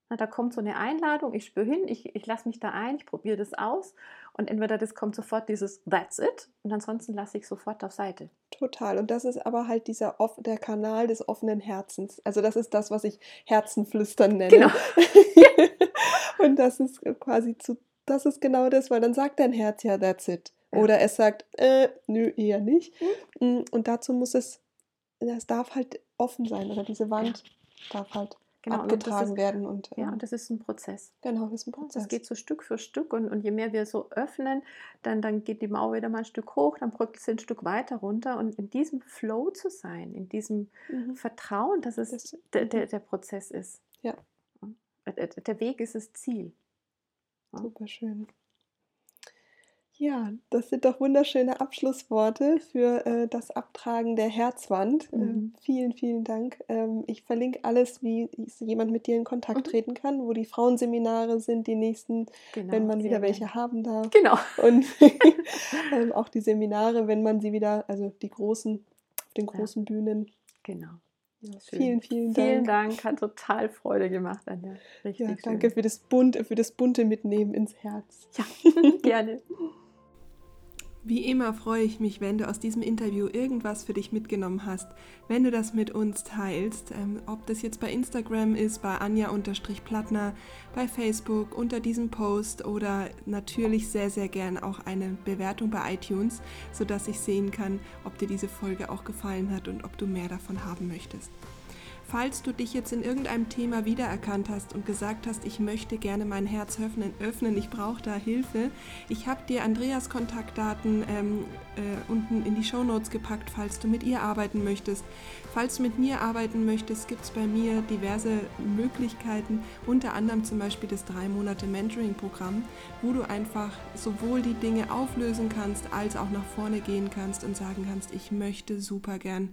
Na, da kommt so eine Einladung, ich spüre hin, ich, ich lasse mich da ein, ich probiere das aus und entweder das kommt sofort dieses That's it und ansonsten lasse ich sofort auf Seite. Total. Und das ist aber halt dieser der Kanal des offenen Herzens. Also das ist das, was ich Herzenflüstern nenne. Genau. und das ist quasi zu, das ist genau das, weil dann sagt dein Herz ja That's it. Oder es sagt, äh, nö, eher nicht. Mhm. Und dazu muss es, es darf halt offen sein oder diese Wand darf halt genau. abgetragen und ist, werden. Und, ähm, ja, und das ist ein Prozess. Genau, das ist ein Prozess. Das geht so Stück für Stück und, und je mehr wir so öffnen, dann, dann geht die Mauer wieder mal ein Stück hoch, dann bröckelt sie ein Stück weiter runter und in diesem Flow zu sein, in diesem mhm. Vertrauen, dass es das, der, der, mhm. der Prozess ist. Ja. Der Weg ist das Ziel. Super schön. Ja, das sind doch wunderschöne Abschlussworte für äh, das Abtragen der Herzwand. Ähm, mhm. Ähm, vielen, vielen Dank. Ähm, ich verlinke alles, wie jemand mit dir in Kontakt mhm. treten kann, wo die Frauenseminare sind, die nächsten, genau, wenn man wieder welche haben darf. Genau. Und ähm, auch die Seminare, wenn man sie wieder, also die großen, auf den großen ja. Bühnen. Genau. Ja, vielen, vielen Dank. Vielen Dank, hat total Freude gemacht, Anja. Richtig ja, danke schön. für das, bunte, für das bunte Mitnehmen ins Herz. Ja, gerne. Wie immer freue ich mich, wenn du aus diesem Interview irgendwas für dich mitgenommen hast, wenn du das mit uns teilst, ähm, ob das jetzt bei Instagram ist, bei Anja-Plattner, bei Facebook, unter diesem Post oder natürlich sehr, sehr gern auch eine Bewertung bei iTunes, sodass ich sehen kann, ob dir diese Folge auch gefallen hat und ob du mehr davon haben möchtest. Falls du dich jetzt in irgendeinem Thema wiedererkannt hast und gesagt hast, ich möchte gerne mein Herz öffnen, öffnen ich brauche da Hilfe, ich habe dir Andreas Kontaktdaten ähm, äh, unten in die Show Notes gepackt, falls du mit ihr arbeiten möchtest. Falls du mit mir arbeiten möchtest, gibt es bei mir diverse Möglichkeiten, unter anderem zum Beispiel das drei Monate Mentoring-Programm, wo du einfach sowohl die Dinge auflösen kannst, als auch nach vorne gehen kannst und sagen kannst, ich möchte super gern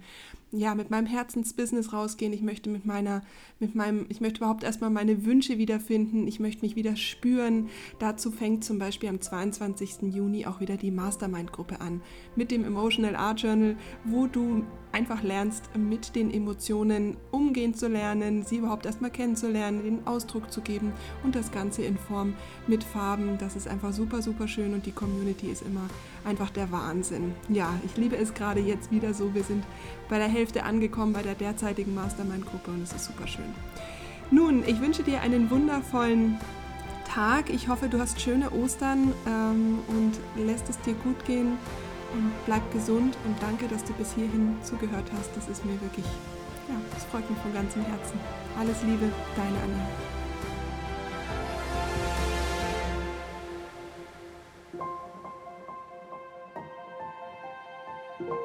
ja, mit meinem Herzensbusiness rausgehen. Ich möchte mit meiner, mit meinem, ich möchte überhaupt erstmal meine Wünsche wiederfinden. Ich möchte mich wieder spüren. Dazu fängt zum Beispiel am 22. Juni auch wieder die Mastermind-Gruppe an. Mit dem Emotional Art Journal, wo du einfach lernst, mit den Emotionen umgehen zu lernen, sie überhaupt erstmal kennenzulernen, den Ausdruck zu geben und das Ganze in Form mit Farben. Das ist einfach super, super schön und die Community ist immer einfach der Wahnsinn. Ja, ich liebe es gerade jetzt wieder so. Wir sind bei der Hälfte angekommen bei der derzeitigen Mastermind-Gruppe und es ist super schön. Nun, ich wünsche dir einen wundervollen Tag. Ich hoffe, du hast schöne Ostern ähm, und lässt es dir gut gehen und bleib gesund und danke, dass du bis hierhin zugehört hast. Das ist mir wirklich, ja, das freut mich von ganzem Herzen. Alles Liebe, deine Anja. You